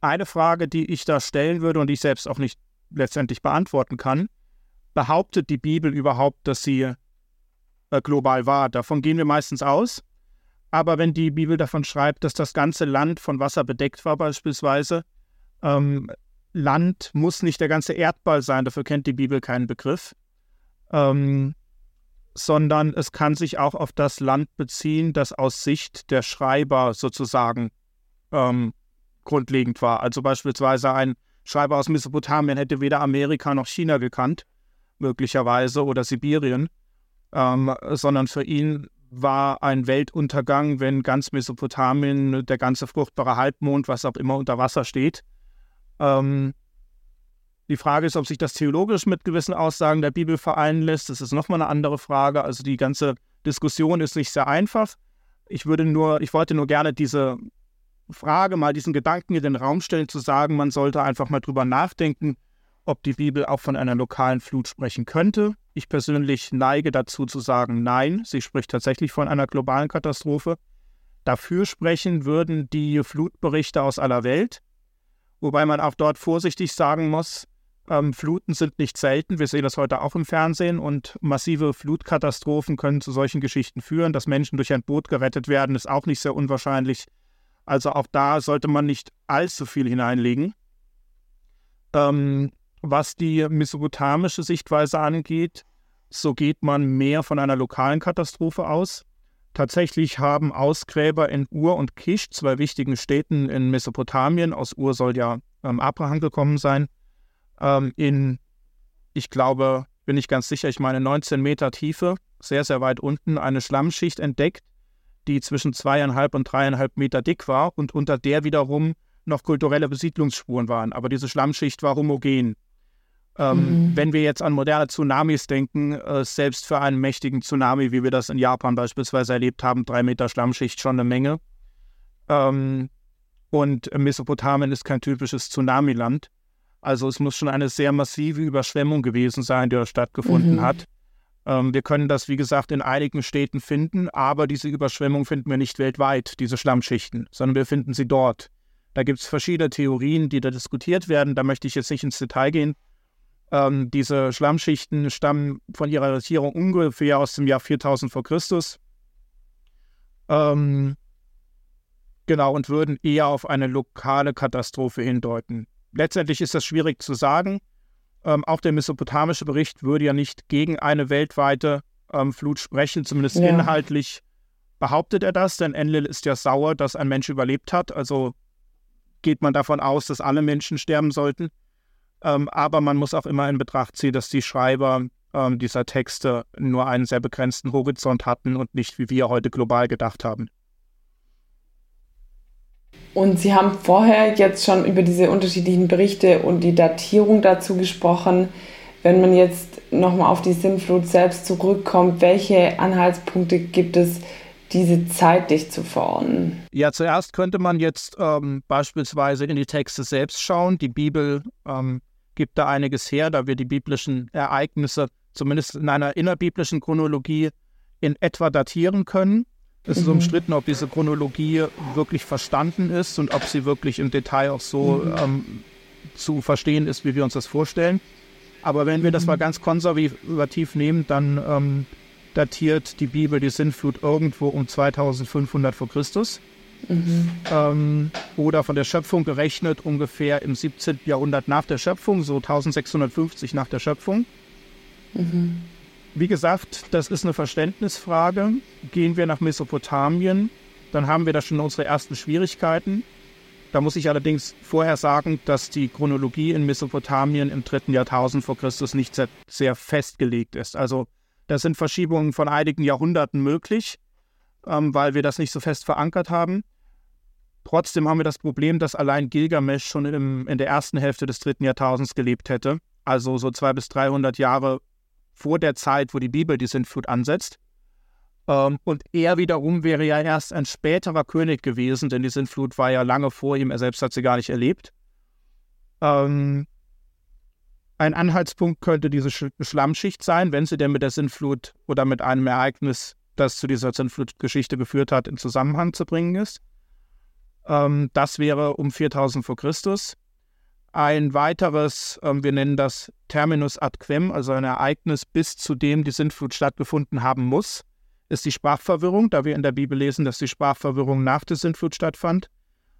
eine Frage, die ich da stellen würde und die ich selbst auch nicht letztendlich beantworten kann, behauptet die Bibel überhaupt, dass sie äh, global war? Davon gehen wir meistens aus. Aber wenn die Bibel davon schreibt, dass das ganze Land von Wasser bedeckt war beispielsweise, ähm, Land muss nicht der ganze Erdball sein, dafür kennt die Bibel keinen Begriff, ähm, sondern es kann sich auch auf das Land beziehen, das aus Sicht der Schreiber sozusagen ähm, grundlegend war. Also beispielsweise ein Schreiber aus Mesopotamien hätte weder Amerika noch China gekannt, möglicherweise, oder Sibirien, ähm, sondern für ihn war ein Weltuntergang, wenn ganz Mesopotamien, der ganze fruchtbare Halbmond, was auch immer unter Wasser steht. Ähm, die Frage ist, ob sich das theologisch mit gewissen Aussagen der Bibel vereinen lässt. Das ist nochmal eine andere Frage. Also die ganze Diskussion ist nicht sehr einfach. Ich würde nur, ich wollte nur gerne diese Frage, mal diesen Gedanken in den Raum stellen, zu sagen, man sollte einfach mal drüber nachdenken, ob die Bibel auch von einer lokalen Flut sprechen könnte. Ich persönlich neige dazu zu sagen, nein, sie spricht tatsächlich von einer globalen Katastrophe. Dafür sprechen würden die Flutberichte aus aller Welt, wobei man auch dort vorsichtig sagen muss, ähm, Fluten sind nicht selten. Wir sehen das heute auch im Fernsehen und massive Flutkatastrophen können zu solchen Geschichten führen. Dass Menschen durch ein Boot gerettet werden, ist auch nicht sehr unwahrscheinlich. Also auch da sollte man nicht allzu viel hineinlegen. Ähm, was die mesopotamische Sichtweise angeht, so geht man mehr von einer lokalen Katastrophe aus. Tatsächlich haben Ausgräber in Ur und Kisch, zwei wichtigen Städten in Mesopotamien, aus Ur soll ja ähm, Abraham gekommen sein, ähm, in, ich glaube, bin ich ganz sicher, ich meine 19 Meter Tiefe, sehr, sehr weit unten, eine Schlammschicht entdeckt, die zwischen zweieinhalb und dreieinhalb Meter dick war und unter der wiederum noch kulturelle Besiedlungsspuren waren. Aber diese Schlammschicht war homogen. Ähm, mhm. Wenn wir jetzt an moderne Tsunamis denken, äh, selbst für einen mächtigen Tsunami, wie wir das in Japan beispielsweise erlebt haben, drei Meter Schlammschicht schon eine Menge. Ähm, und Mesopotamien ist kein typisches Tsunamiland. Also es muss schon eine sehr massive Überschwemmung gewesen sein, die dort stattgefunden mhm. hat. Ähm, wir können das, wie gesagt, in einigen Städten finden, aber diese Überschwemmung finden wir nicht weltweit, diese Schlammschichten, sondern wir finden sie dort. Da gibt es verschiedene Theorien, die da diskutiert werden. Da möchte ich jetzt nicht ins Detail gehen. Ähm, diese Schlammschichten stammen von ihrer Datierung ungefähr aus dem Jahr 4000 vor Christus. Ähm, genau, und würden eher auf eine lokale Katastrophe hindeuten. Letztendlich ist das schwierig zu sagen. Ähm, auch der mesopotamische Bericht würde ja nicht gegen eine weltweite ähm, Flut sprechen, zumindest ja. inhaltlich behauptet er das, denn Enlil ist ja sauer, dass ein Mensch überlebt hat. Also geht man davon aus, dass alle Menschen sterben sollten. Ähm, aber man muss auch immer in Betracht ziehen, dass die Schreiber ähm, dieser Texte nur einen sehr begrenzten Horizont hatten und nicht wie wir heute global gedacht haben. Und Sie haben vorher jetzt schon über diese unterschiedlichen Berichte und die Datierung dazu gesprochen. Wenn man jetzt nochmal auf die Sinnflut selbst zurückkommt, welche Anhaltspunkte gibt es, diese zeitlich zu verordnen? Ja, zuerst könnte man jetzt ähm, beispielsweise in die Texte selbst schauen. Die Bibel ähm, gibt da einiges her, da wir die biblischen Ereignisse zumindest in einer innerbiblischen Chronologie in etwa datieren können. Es ist mhm. umstritten, ob diese Chronologie wirklich verstanden ist und ob sie wirklich im Detail auch so mhm. ähm, zu verstehen ist, wie wir uns das vorstellen. Aber wenn wir das mal mhm. ganz konservativ nehmen, dann ähm, datiert die Bibel die Sintflut irgendwo um 2500 vor Christus. Mhm. Ähm, oder von der Schöpfung gerechnet ungefähr im 17. Jahrhundert nach der Schöpfung, so 1650 nach der Schöpfung. Mhm. Wie gesagt, das ist eine Verständnisfrage. Gehen wir nach Mesopotamien, dann haben wir da schon unsere ersten Schwierigkeiten. Da muss ich allerdings vorher sagen, dass die Chronologie in Mesopotamien im dritten Jahrtausend vor Christus nicht sehr, sehr festgelegt ist. Also da sind Verschiebungen von einigen Jahrhunderten möglich, ähm, weil wir das nicht so fest verankert haben. Trotzdem haben wir das Problem, dass allein Gilgamesch schon im, in der ersten Hälfte des dritten Jahrtausends gelebt hätte, also so 200 bis 300 Jahre vor der Zeit, wo die Bibel die Sintflut ansetzt. Ähm, und er wiederum wäre ja erst ein späterer König gewesen, denn die Sintflut war ja lange vor ihm, er selbst hat sie gar nicht erlebt. Ähm, ein Anhaltspunkt könnte diese Sch Schlammschicht sein, wenn sie denn mit der Sintflut oder mit einem Ereignis, das zu dieser Sintflutgeschichte geführt hat, in Zusammenhang zu bringen ist. Ähm, das wäre um 4000 vor Christus. Ein weiteres, ähm, wir nennen das Terminus ad quem, also ein Ereignis, bis zu dem die Sintflut stattgefunden haben muss, ist die Sprachverwirrung, da wir in der Bibel lesen, dass die Sprachverwirrung nach der Sintflut stattfand.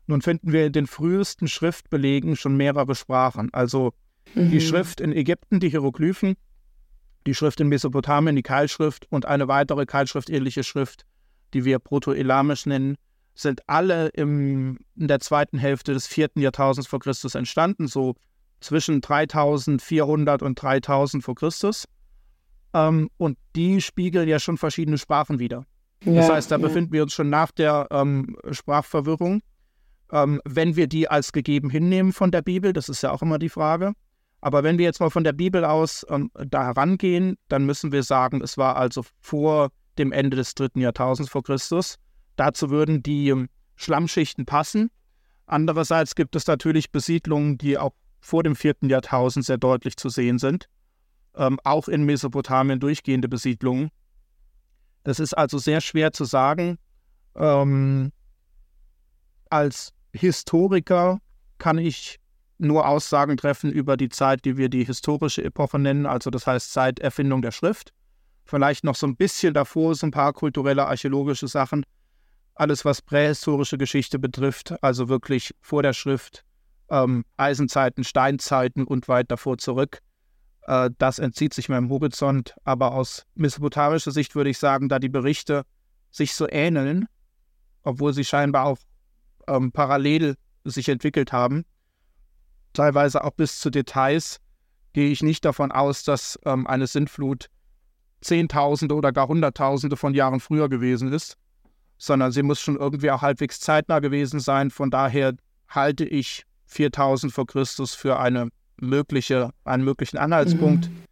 Nun finden wir in den frühesten Schriftbelegen schon mehrere Sprachen. Also mhm. die Schrift in Ägypten, die Hieroglyphen, die Schrift in Mesopotamien, die Keilschrift und eine weitere keilschriftähnliche Schrift, die wir Proto-Elamisch nennen, sind alle im, in der zweiten Hälfte des vierten Jahrtausends vor Christus entstanden, so zwischen 3400 und 3000 vor Christus. Ähm, und die spiegeln ja schon verschiedene Sprachen wieder. Ja, das heißt, da ja. befinden wir uns schon nach der ähm, Sprachverwirrung. Ähm, wenn wir die als gegeben hinnehmen von der Bibel, das ist ja auch immer die Frage. Aber wenn wir jetzt mal von der Bibel aus ähm, da herangehen, dann müssen wir sagen, es war also vor dem Ende des dritten Jahrtausends vor Christus. Dazu würden die ähm, Schlammschichten passen. Andererseits gibt es natürlich Besiedlungen, die auch vor dem vierten Jahrtausend sehr deutlich zu sehen sind. Ähm, auch in Mesopotamien durchgehende Besiedlungen. Das ist also sehr schwer zu sagen. Ähm, als Historiker kann ich nur Aussagen treffen über die Zeit, die wir die historische Epoche nennen, also das heißt seit Erfindung der Schrift. Vielleicht noch so ein bisschen davor so ein paar kulturelle, archäologische Sachen alles, was prähistorische Geschichte betrifft, also wirklich vor der Schrift, ähm, Eisenzeiten, Steinzeiten und weit davor zurück. Äh, das entzieht sich meinem Horizont. Aber aus mesopotamischer Sicht würde ich sagen, da die Berichte sich so ähneln, obwohl sie scheinbar auch ähm, parallel sich entwickelt haben, teilweise auch bis zu Details, gehe ich nicht davon aus, dass ähm, eine Sintflut Zehntausende oder gar Hunderttausende von Jahren früher gewesen ist sondern sie muss schon irgendwie auch halbwegs zeitnah gewesen sein. Von daher halte ich 4000 vor Christus für eine mögliche, einen möglichen Anhaltspunkt. Mhm.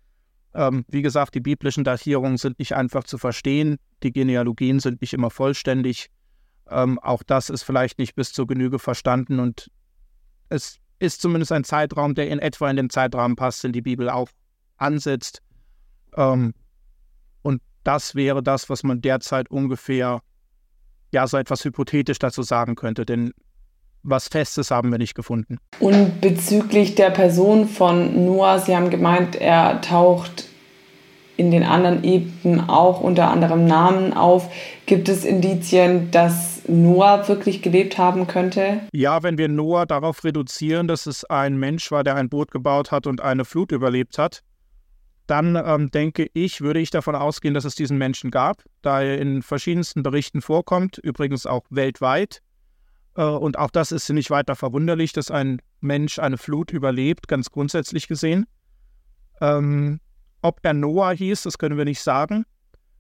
Ähm, wie gesagt, die biblischen Datierungen sind nicht einfach zu verstehen, die Genealogien sind nicht immer vollständig. Ähm, auch das ist vielleicht nicht bis zur Genüge verstanden und es ist zumindest ein Zeitraum, der in etwa in den Zeitraum passt, den die Bibel auch ansetzt. Ähm, und das wäre das, was man derzeit ungefähr ja so etwas hypothetisch dazu sagen könnte, denn was Festes haben wir nicht gefunden. Und bezüglich der Person von Noah, Sie haben gemeint, er taucht in den anderen Ebenen auch unter anderem Namen auf. Gibt es Indizien, dass Noah wirklich gelebt haben könnte? Ja, wenn wir Noah darauf reduzieren, dass es ein Mensch war, der ein Boot gebaut hat und eine Flut überlebt hat, dann ähm, denke ich, würde ich davon ausgehen, dass es diesen Menschen gab, da er in verschiedensten Berichten vorkommt, übrigens auch weltweit. Äh, und auch das ist nicht weiter verwunderlich, dass ein Mensch eine Flut überlebt, ganz grundsätzlich gesehen. Ähm, ob er Noah hieß, das können wir nicht sagen.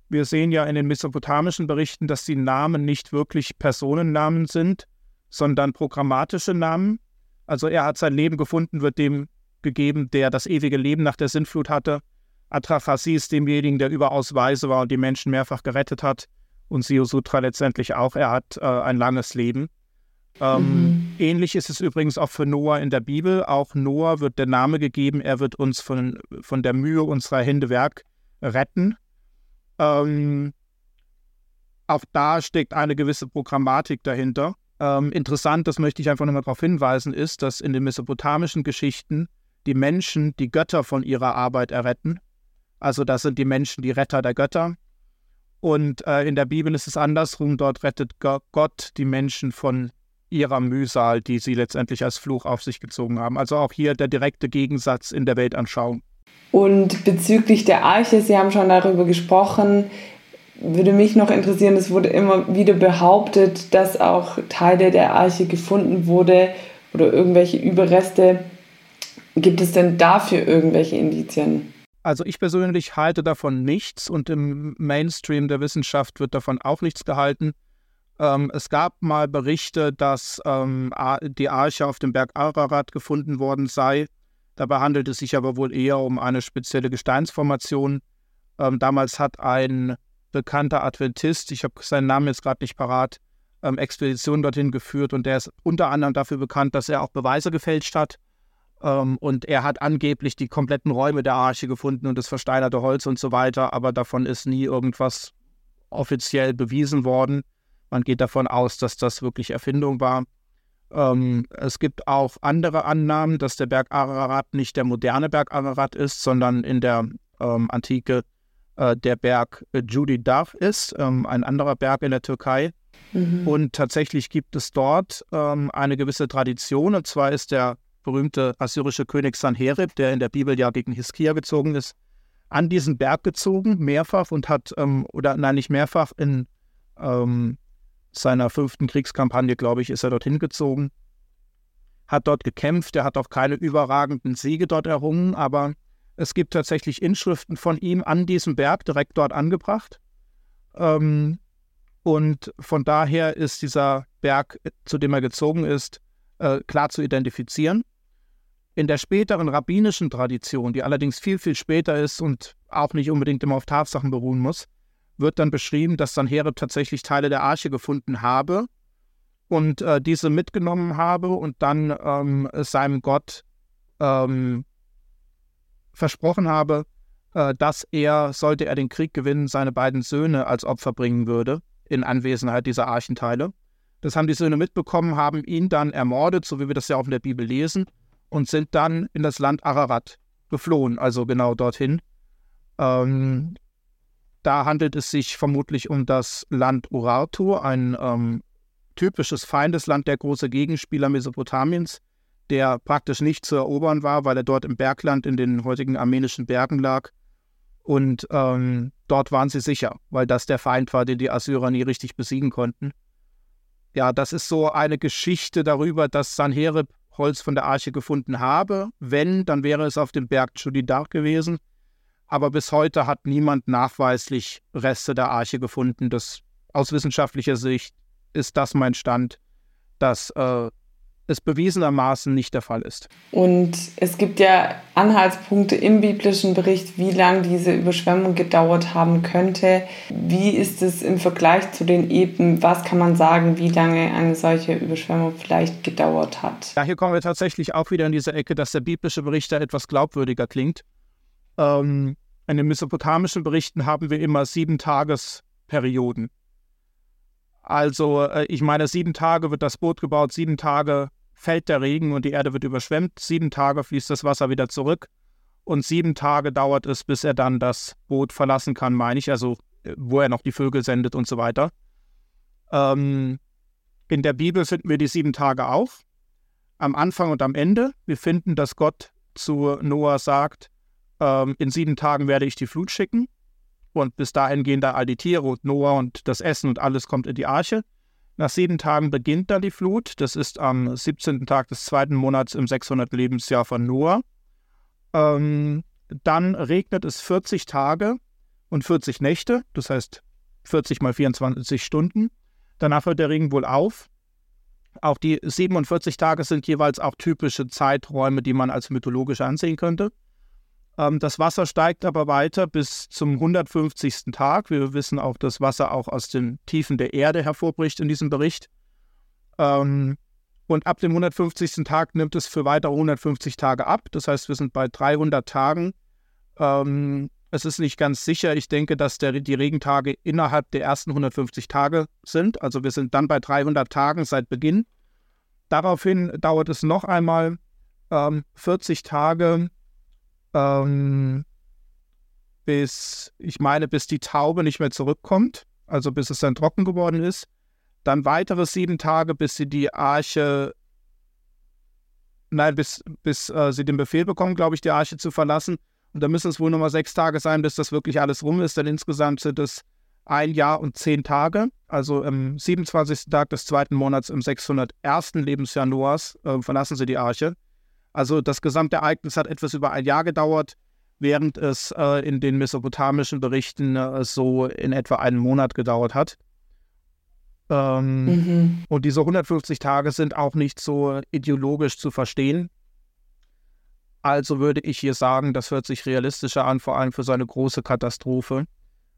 Wir sehen ja in den mesopotamischen Berichten, dass die Namen nicht wirklich Personennamen sind, sondern programmatische Namen. Also er hat sein Leben gefunden, wird dem gegeben, der das ewige Leben nach der Sintflut hatte. Atrahasis, demjenigen, der überaus weise war und die Menschen mehrfach gerettet hat. Und Siosutra letztendlich auch. Er hat äh, ein langes Leben. Ähm, mhm. Ähnlich ist es übrigens auch für Noah in der Bibel. Auch Noah wird der Name gegeben, er wird uns von, von der Mühe unserer Hände Werk retten. Ähm, auch da steckt eine gewisse Programmatik dahinter. Ähm, interessant, das möchte ich einfach nochmal darauf hinweisen, ist, dass in den mesopotamischen Geschichten die Menschen die Götter von ihrer Arbeit erretten also das sind die Menschen die Retter der Götter. Und äh, in der Bibel ist es andersrum. Dort rettet Gott die Menschen von ihrer Mühsal, die sie letztendlich als Fluch auf sich gezogen haben. Also auch hier der direkte Gegensatz in der Weltanschauung. Und bezüglich der Arche, Sie haben schon darüber gesprochen, würde mich noch interessieren, es wurde immer wieder behauptet, dass auch Teile der Arche gefunden wurde oder irgendwelche Überreste. Gibt es denn dafür irgendwelche Indizien? Also ich persönlich halte davon nichts und im Mainstream der Wissenschaft wird davon auch nichts gehalten. Ähm, es gab mal Berichte, dass ähm, die Arche auf dem Berg Ararat gefunden worden sei. Dabei handelt es sich aber wohl eher um eine spezielle Gesteinsformation. Ähm, damals hat ein bekannter Adventist, ich habe seinen Namen jetzt gerade nicht parat, ähm, Expeditionen dorthin geführt und der ist unter anderem dafür bekannt, dass er auch Beweise gefälscht hat. Ähm, und er hat angeblich die kompletten Räume der Arche gefunden und das versteinerte Holz und so weiter, aber davon ist nie irgendwas offiziell bewiesen worden. Man geht davon aus, dass das wirklich Erfindung war. Ähm, es gibt auch andere Annahmen, dass der Berg Ararat nicht der moderne Berg Ararat ist, sondern in der ähm, Antike äh, der Berg äh, Judi Dar ist, ähm, ein anderer Berg in der Türkei. Mhm. Und tatsächlich gibt es dort ähm, eine gewisse Tradition, und zwar ist der berühmte assyrische König Sanherib, der in der Bibel ja gegen Hiskia gezogen ist, an diesen Berg gezogen, mehrfach und hat, ähm, oder nein, nicht mehrfach, in ähm, seiner fünften Kriegskampagne, glaube ich, ist er dorthin gezogen, hat dort gekämpft, er hat auch keine überragenden Siege dort errungen, aber es gibt tatsächlich Inschriften von ihm an diesem Berg direkt dort angebracht. Ähm, und von daher ist dieser Berg, zu dem er gezogen ist, äh, klar zu identifizieren. In der späteren rabbinischen Tradition, die allerdings viel, viel später ist und auch nicht unbedingt immer auf Tatsachen beruhen muss, wird dann beschrieben, dass Sanherib tatsächlich Teile der Arche gefunden habe und äh, diese mitgenommen habe und dann ähm, seinem Gott ähm, versprochen habe, äh, dass er, sollte er den Krieg gewinnen, seine beiden Söhne als Opfer bringen würde, in Anwesenheit dieser Archenteile. Das haben die Söhne mitbekommen, haben ihn dann ermordet, so wie wir das ja auch in der Bibel lesen, und sind dann in das Land Ararat geflohen, also genau dorthin. Ähm, da handelt es sich vermutlich um das Land Urartu, ein ähm, typisches Feindesland der große Gegenspieler Mesopotamiens, der praktisch nicht zu erobern war, weil er dort im Bergland in den heutigen armenischen Bergen lag. Und ähm, dort waren sie sicher, weil das der Feind war, den die Assyrer nie richtig besiegen konnten. Ja, das ist so eine Geschichte darüber, dass Sanherib Holz von der Arche gefunden habe. Wenn, dann wäre es auf dem Berg Chudidar gewesen. Aber bis heute hat niemand nachweislich Reste der Arche gefunden. Das, aus wissenschaftlicher Sicht ist das mein Stand, dass äh, es bewiesenermaßen nicht der Fall ist. Und es gibt ja Anhaltspunkte im biblischen Bericht, wie lange diese Überschwemmung gedauert haben könnte. Wie ist es im Vergleich zu den Eben? Was kann man sagen, wie lange eine solche Überschwemmung vielleicht gedauert hat? Ja, hier kommen wir tatsächlich auch wieder in diese Ecke, dass der biblische Bericht da etwas glaubwürdiger klingt. Ähm, in den mesopotamischen Berichten haben wir immer sieben Tagesperioden. Also, äh, ich meine, sieben Tage wird das Boot gebaut, sieben Tage fällt der Regen und die Erde wird überschwemmt, sieben Tage fließt das Wasser wieder zurück und sieben Tage dauert es, bis er dann das Boot verlassen kann, meine ich, also äh, wo er noch die Vögel sendet und so weiter. Ähm, in der Bibel finden wir die sieben Tage auch, am Anfang und am Ende. Wir finden, dass Gott zu Noah sagt, ähm, in sieben Tagen werde ich die Flut schicken. Und bis dahin gehen da all die Tiere und Noah und das Essen und alles kommt in die Arche. Nach sieben Tagen beginnt dann die Flut. Das ist am 17. Tag des zweiten Monats im 600 Lebensjahr von Noah. Ähm, dann regnet es 40 Tage und 40 Nächte, das heißt 40 mal 24 Stunden. Danach hört der Regen wohl auf. Auch die 47 Tage sind jeweils auch typische Zeiträume, die man als mythologisch ansehen könnte. Ähm, das Wasser steigt aber weiter bis zum 150. Tag. Wir wissen auch, dass Wasser auch aus den Tiefen der Erde hervorbricht in diesem Bericht. Ähm, und ab dem 150. Tag nimmt es für weitere 150 Tage ab. Das heißt, wir sind bei 300 Tagen. Ähm, es ist nicht ganz sicher. Ich denke, dass der, die Regentage innerhalb der ersten 150 Tage sind. Also wir sind dann bei 300 Tagen seit Beginn. Daraufhin dauert es noch einmal ähm, 40 Tage, ähm, bis, ich meine, bis die Taube nicht mehr zurückkommt, also bis es dann trocken geworden ist. Dann weitere sieben Tage, bis sie die Arche, nein, bis, bis äh, sie den Befehl bekommen, glaube ich, die Arche zu verlassen. Und dann müssen es wohl nochmal sechs Tage sein, bis das wirklich alles rum ist. Denn insgesamt sind es ein Jahr und zehn Tage. Also am 27. Tag des zweiten Monats im 601. Lebensjahr Noahs äh, verlassen sie die Arche. Also das gesamte Ereignis hat etwas über ein Jahr gedauert, während es äh, in den mesopotamischen Berichten äh, so in etwa einen Monat gedauert hat. Ähm, mhm. Und diese 150 Tage sind auch nicht so ideologisch zu verstehen. Also würde ich hier sagen, das hört sich realistischer an, vor allem für so eine große Katastrophe.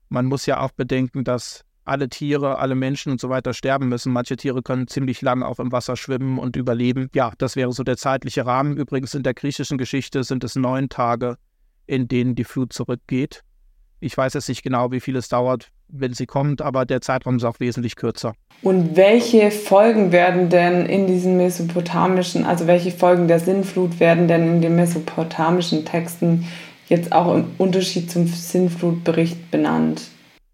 Man muss ja auch bedenken, dass alle Tiere, alle Menschen und so weiter sterben müssen. Manche Tiere können ziemlich lang auch im Wasser schwimmen und überleben. Ja, das wäre so der zeitliche Rahmen. Übrigens in der griechischen Geschichte sind es neun Tage, in denen die Flut zurückgeht. Ich weiß jetzt nicht genau, wie viel es dauert, wenn sie kommt, aber der Zeitraum ist auch wesentlich kürzer. Und welche Folgen werden denn in diesen mesopotamischen, also welche Folgen der Sinnflut werden denn in den mesopotamischen Texten jetzt auch im Unterschied zum Sinnflutbericht benannt?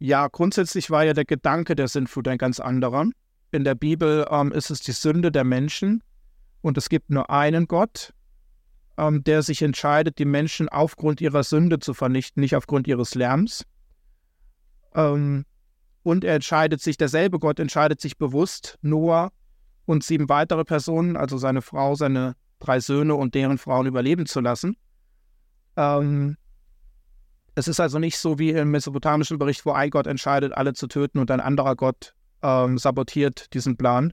Ja, grundsätzlich war ja der Gedanke der Sinnflut ein ganz anderer. In der Bibel ähm, ist es die Sünde der Menschen und es gibt nur einen Gott, ähm, der sich entscheidet, die Menschen aufgrund ihrer Sünde zu vernichten, nicht aufgrund ihres Lärms. Ähm, und er entscheidet sich, derselbe Gott entscheidet sich bewusst, Noah und sieben weitere Personen, also seine Frau, seine drei Söhne und deren Frauen überleben zu lassen. Ähm, es ist also nicht so wie im mesopotamischen Bericht, wo ein Gott entscheidet, alle zu töten und ein anderer Gott ähm, sabotiert diesen Plan.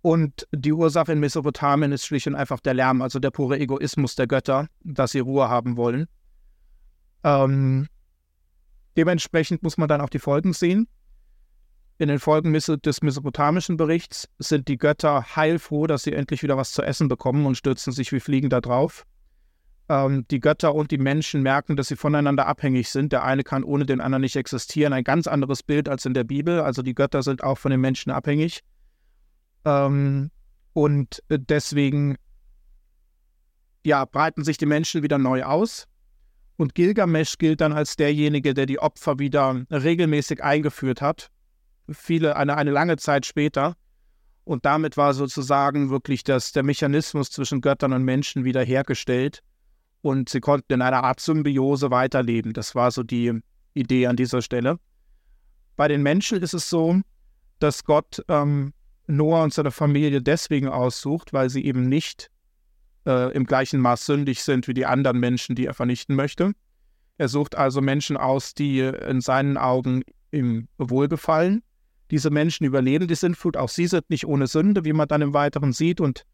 Und die Ursache in Mesopotamien ist schlicht und einfach der Lärm, also der pure Egoismus der Götter, dass sie Ruhe haben wollen. Ähm, dementsprechend muss man dann auch die Folgen sehen. In den Folgen des mesopotamischen Berichts sind die Götter heilfroh, dass sie endlich wieder was zu essen bekommen und stürzen sich wie Fliegen da drauf ähm, die Götter und die Menschen merken, dass sie voneinander abhängig sind. Der eine kann ohne den anderen nicht existieren. Ein ganz anderes Bild als in der Bibel. Also die Götter sind auch von den Menschen abhängig. Ähm, und deswegen ja, breiten sich die Menschen wieder neu aus. Und Gilgamesch gilt dann als derjenige, der die Opfer wieder regelmäßig eingeführt hat. Viele, eine, eine lange Zeit später. Und damit war sozusagen wirklich das, der Mechanismus zwischen Göttern und Menschen wiederhergestellt und sie konnten in einer Art Symbiose weiterleben. Das war so die Idee an dieser Stelle. Bei den Menschen ist es so, dass Gott ähm, Noah und seine Familie deswegen aussucht, weil sie eben nicht äh, im gleichen Maß sündig sind wie die anderen Menschen, die er vernichten möchte. Er sucht also Menschen aus, die in seinen Augen ihm wohlgefallen. Diese Menschen überleben die Sintflut. Auch sie sind nicht ohne Sünde, wie man dann im Weiteren sieht und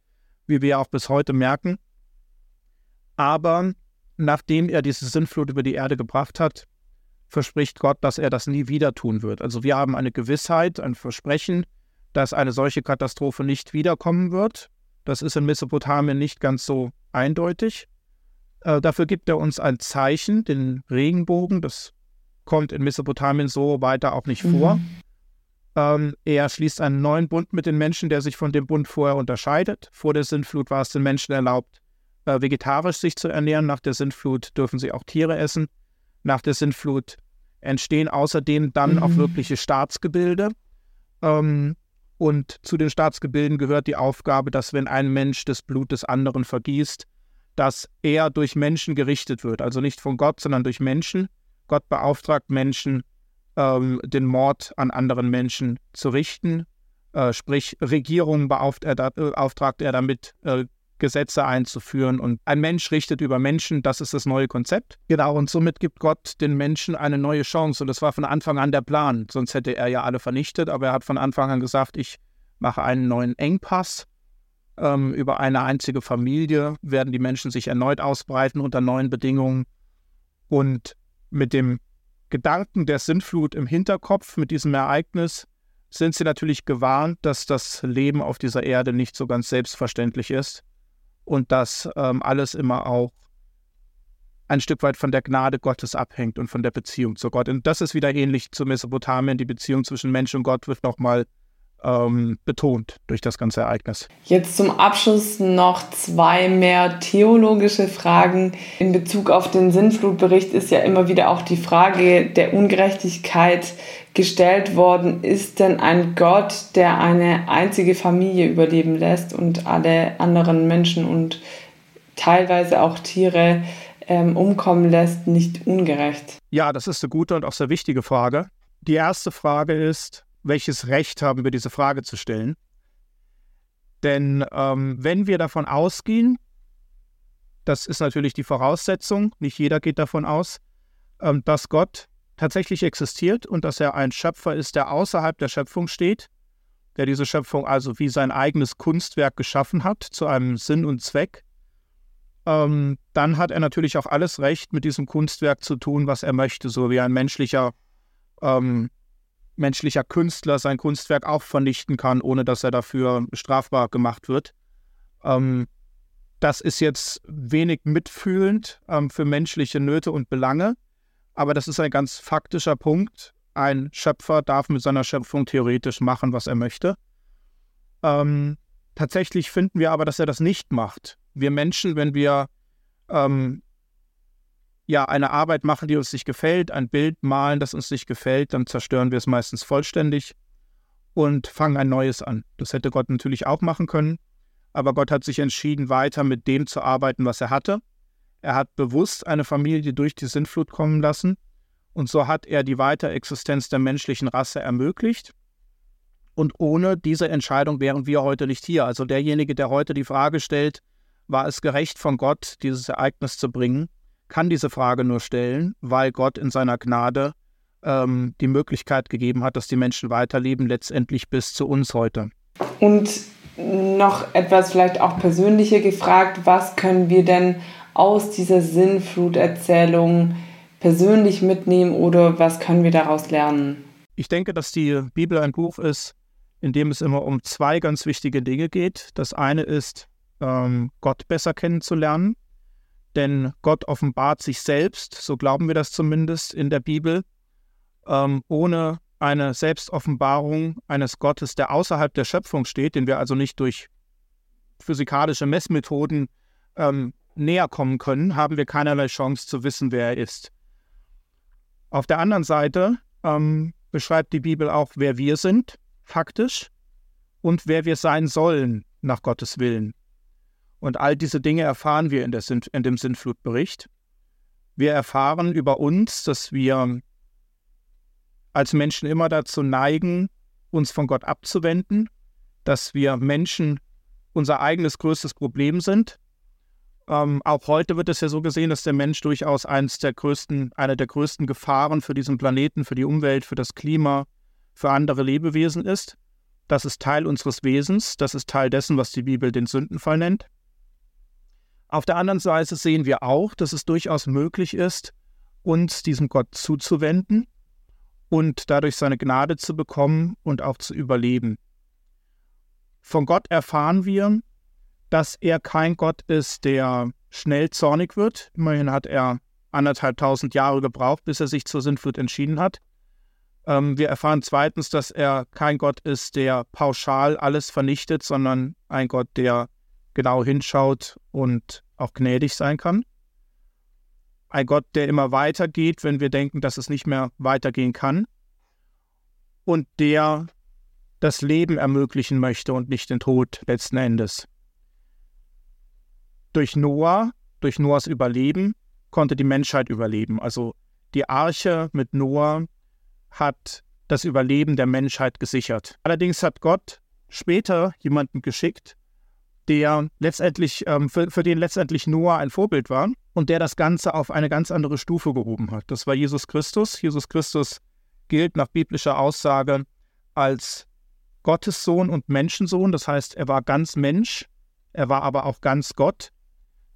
wie wir auch bis heute merken. Aber nachdem er diese Sintflut über die Erde gebracht hat, verspricht Gott, dass er das nie wieder tun wird. Also wir haben eine Gewissheit, ein Versprechen, dass eine solche Katastrophe nicht wiederkommen wird. Das ist in Mesopotamien nicht ganz so eindeutig. Äh, dafür gibt er uns ein Zeichen, den Regenbogen. Das kommt in Mesopotamien so weiter auch nicht vor. Mhm. Ähm, er schließt einen neuen Bund mit den Menschen, der sich von dem Bund vorher unterscheidet. Vor der Sintflut war es den Menschen erlaubt, äh, vegetarisch sich zu ernähren. Nach der Sintflut dürfen sie auch Tiere essen. Nach der Sintflut entstehen außerdem dann mhm. auch wirkliche Staatsgebilde. Ähm, und zu den Staatsgebilden gehört die Aufgabe, dass wenn ein Mensch das Blut des anderen vergießt, dass er durch Menschen gerichtet wird. Also nicht von Gott, sondern durch Menschen. Gott beauftragt Menschen, ähm, den Mord an anderen Menschen zu richten. Äh, sprich, Regierungen beauftragt er damit, äh, Gesetze einzuführen. Und ein Mensch richtet über Menschen, das ist das neue Konzept. Genau, und somit gibt Gott den Menschen eine neue Chance. Und das war von Anfang an der Plan. Sonst hätte er ja alle vernichtet, aber er hat von Anfang an gesagt, ich mache einen neuen Engpass. Ähm, über eine einzige Familie werden die Menschen sich erneut ausbreiten unter neuen Bedingungen. Und mit dem Gedanken der Sintflut im Hinterkopf, mit diesem Ereignis, sind sie natürlich gewarnt, dass das Leben auf dieser Erde nicht so ganz selbstverständlich ist und dass ähm, alles immer auch ein Stück weit von der Gnade Gottes abhängt und von der Beziehung zu Gott. Und das ist wieder ähnlich zu Mesopotamien. Die Beziehung zwischen Mensch und Gott wird nochmal ähm, betont durch das ganze Ereignis. Jetzt zum Abschluss noch zwei mehr theologische Fragen. In Bezug auf den Sinnflutbericht ist ja immer wieder auch die Frage der Ungerechtigkeit gestellt worden. Ist denn ein Gott, der eine einzige Familie überleben lässt und alle anderen Menschen und teilweise auch Tiere ähm, umkommen lässt, nicht ungerecht? Ja, das ist eine gute und auch sehr wichtige Frage. Die erste Frage ist, welches Recht haben wir, diese Frage zu stellen? Denn ähm, wenn wir davon ausgehen, das ist natürlich die Voraussetzung, nicht jeder geht davon aus, ähm, dass Gott tatsächlich existiert und dass er ein Schöpfer ist, der außerhalb der Schöpfung steht, der diese Schöpfung also wie sein eigenes Kunstwerk geschaffen hat, zu einem Sinn und Zweck, ähm, dann hat er natürlich auch alles Recht, mit diesem Kunstwerk zu tun, was er möchte, so wie ein menschlicher ähm, menschlicher Künstler sein Kunstwerk auch vernichten kann, ohne dass er dafür strafbar gemacht wird. Ähm, das ist jetzt wenig mitfühlend ähm, für menschliche Nöte und Belange, aber das ist ein ganz faktischer Punkt. Ein Schöpfer darf mit seiner Schöpfung theoretisch machen, was er möchte. Ähm, tatsächlich finden wir aber, dass er das nicht macht. Wir Menschen, wenn wir ähm, ja, eine Arbeit machen, die uns nicht gefällt, ein Bild malen, das uns nicht gefällt, dann zerstören wir es meistens vollständig und fangen ein neues an. Das hätte Gott natürlich auch machen können, aber Gott hat sich entschieden, weiter mit dem zu arbeiten, was er hatte. Er hat bewusst eine Familie durch die Sintflut kommen lassen und so hat er die Weiterexistenz der menschlichen Rasse ermöglicht. Und ohne diese Entscheidung wären wir heute nicht hier. Also derjenige, der heute die Frage stellt, war es gerecht von Gott, dieses Ereignis zu bringen, kann diese Frage nur stellen, weil Gott in seiner Gnade ähm, die Möglichkeit gegeben hat, dass die Menschen weiterleben, letztendlich bis zu uns heute. Und noch etwas vielleicht auch persönlicher gefragt, was können wir denn aus dieser Sinnfluterzählung persönlich mitnehmen oder was können wir daraus lernen? Ich denke, dass die Bibel ein Buch ist, in dem es immer um zwei ganz wichtige Dinge geht. Das eine ist, ähm, Gott besser kennenzulernen denn Gott offenbart sich selbst, so glauben wir das zumindest in der Bibel, ähm, ohne eine Selbstoffenbarung eines Gottes, der außerhalb der Schöpfung steht, den wir also nicht durch physikalische Messmethoden ähm, näher kommen können, haben wir keinerlei Chance zu wissen, wer er ist. Auf der anderen Seite ähm, beschreibt die Bibel auch, wer wir sind, faktisch, und wer wir sein sollen, nach Gottes Willen. Und all diese Dinge erfahren wir in, der, in dem Sintflutbericht. Wir erfahren über uns, dass wir als Menschen immer dazu neigen, uns von Gott abzuwenden, dass wir Menschen unser eigenes größtes Problem sind. Ähm, auch heute wird es ja so gesehen, dass der Mensch durchaus eines der größten, eine der größten Gefahren für diesen Planeten, für die Umwelt, für das Klima, für andere Lebewesen ist. Das ist Teil unseres Wesens, das ist Teil dessen, was die Bibel den Sündenfall nennt. Auf der anderen Seite sehen wir auch, dass es durchaus möglich ist, uns diesem Gott zuzuwenden und dadurch seine Gnade zu bekommen und auch zu überleben. Von Gott erfahren wir, dass er kein Gott ist, der schnell zornig wird. Immerhin hat er anderthalb tausend Jahre gebraucht, bis er sich zur Sintflut entschieden hat. Ähm, wir erfahren zweitens, dass er kein Gott ist, der pauschal alles vernichtet, sondern ein Gott, der genau hinschaut und auch gnädig sein kann. Ein Gott, der immer weitergeht, wenn wir denken, dass es nicht mehr weitergehen kann. Und der das Leben ermöglichen möchte und nicht den Tod letzten Endes. Durch Noah, durch Noahs Überleben, konnte die Menschheit überleben. Also die Arche mit Noah hat das Überleben der Menschheit gesichert. Allerdings hat Gott später jemanden geschickt, der letztendlich, ähm, für, für den letztendlich Noah ein Vorbild war und der das Ganze auf eine ganz andere Stufe gehoben hat. Das war Jesus Christus. Jesus Christus gilt nach biblischer Aussage als Gottessohn und Menschensohn. Das heißt, er war ganz Mensch, er war aber auch ganz Gott.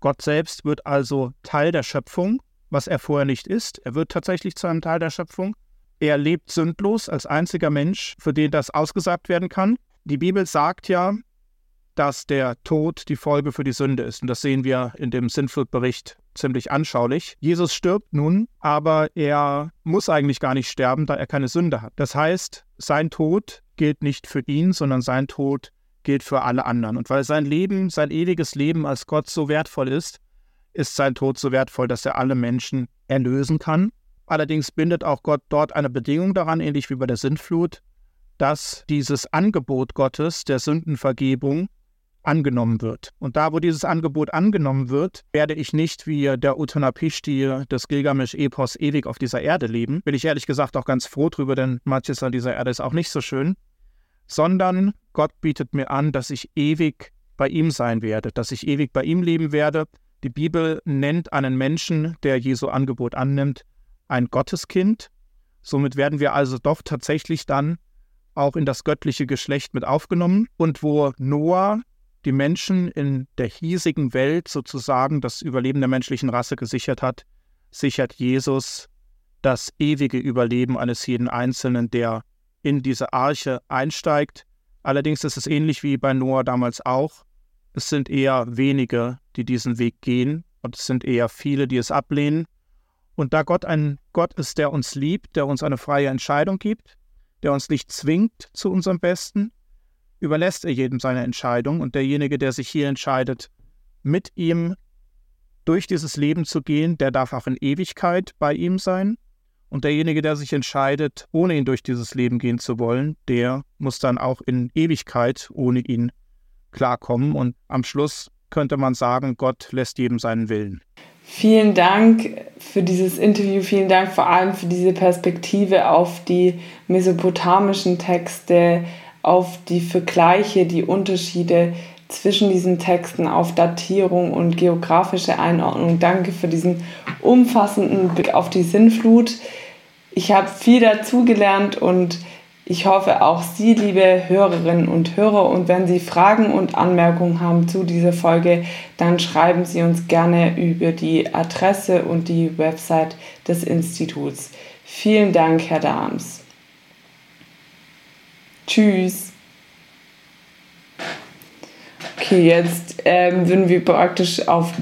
Gott selbst wird also Teil der Schöpfung, was er vorher nicht ist. Er wird tatsächlich zu einem Teil der Schöpfung. Er lebt sündlos als einziger Mensch, für den das ausgesagt werden kann. Die Bibel sagt ja, dass der Tod die Folge für die Sünde ist. Und das sehen wir in dem Sinnflutbericht ziemlich anschaulich. Jesus stirbt nun, aber er muss eigentlich gar nicht sterben, da er keine Sünde hat. Das heißt, sein Tod gilt nicht für ihn, sondern sein Tod gilt für alle anderen. Und weil sein Leben, sein ewiges Leben als Gott so wertvoll ist, ist sein Tod so wertvoll, dass er alle Menschen erlösen kann. Allerdings bindet auch Gott dort eine Bedingung daran, ähnlich wie bei der Sintflut, dass dieses Angebot Gottes der Sündenvergebung angenommen wird. Und da, wo dieses Angebot angenommen wird, werde ich nicht wie der Utanapishti des Gilgamesch-Epos ewig auf dieser Erde leben. Bin ich ehrlich gesagt auch ganz froh drüber, denn manches an dieser Erde ist auch nicht so schön. Sondern Gott bietet mir an, dass ich ewig bei ihm sein werde, dass ich ewig bei ihm leben werde. Die Bibel nennt einen Menschen, der Jesu Angebot annimmt, ein Gotteskind. Somit werden wir also doch tatsächlich dann auch in das göttliche Geschlecht mit aufgenommen. Und wo Noah die Menschen in der hiesigen Welt sozusagen das Überleben der menschlichen Rasse gesichert hat, sichert Jesus das ewige Überleben eines jeden Einzelnen, der in diese Arche einsteigt. Allerdings ist es ähnlich wie bei Noah damals auch. Es sind eher wenige, die diesen Weg gehen und es sind eher viele, die es ablehnen. Und da Gott ein Gott ist, der uns liebt, der uns eine freie Entscheidung gibt, der uns nicht zwingt zu unserem Besten, überlässt er jedem seine Entscheidung und derjenige, der sich hier entscheidet, mit ihm durch dieses Leben zu gehen, der darf auch in Ewigkeit bei ihm sein. Und derjenige, der sich entscheidet, ohne ihn durch dieses Leben gehen zu wollen, der muss dann auch in Ewigkeit ohne ihn klarkommen. Und am Schluss könnte man sagen, Gott lässt jedem seinen Willen. Vielen Dank für dieses Interview, vielen Dank vor allem für diese Perspektive auf die mesopotamischen Texte, auf die Vergleiche, die Unterschiede zwischen diesen Texten, auf Datierung und geografische Einordnung. Danke für diesen umfassenden Blick auf die Sinnflut. Ich habe viel dazugelernt und ich hoffe auch Sie, liebe Hörerinnen und Hörer, und wenn Sie Fragen und Anmerkungen haben zu dieser Folge, dann schreiben Sie uns gerne über die Adresse und die Website des Instituts. Vielen Dank, Herr Dahms. Tschüss. Okay, jetzt ähm, würden wir praktisch auf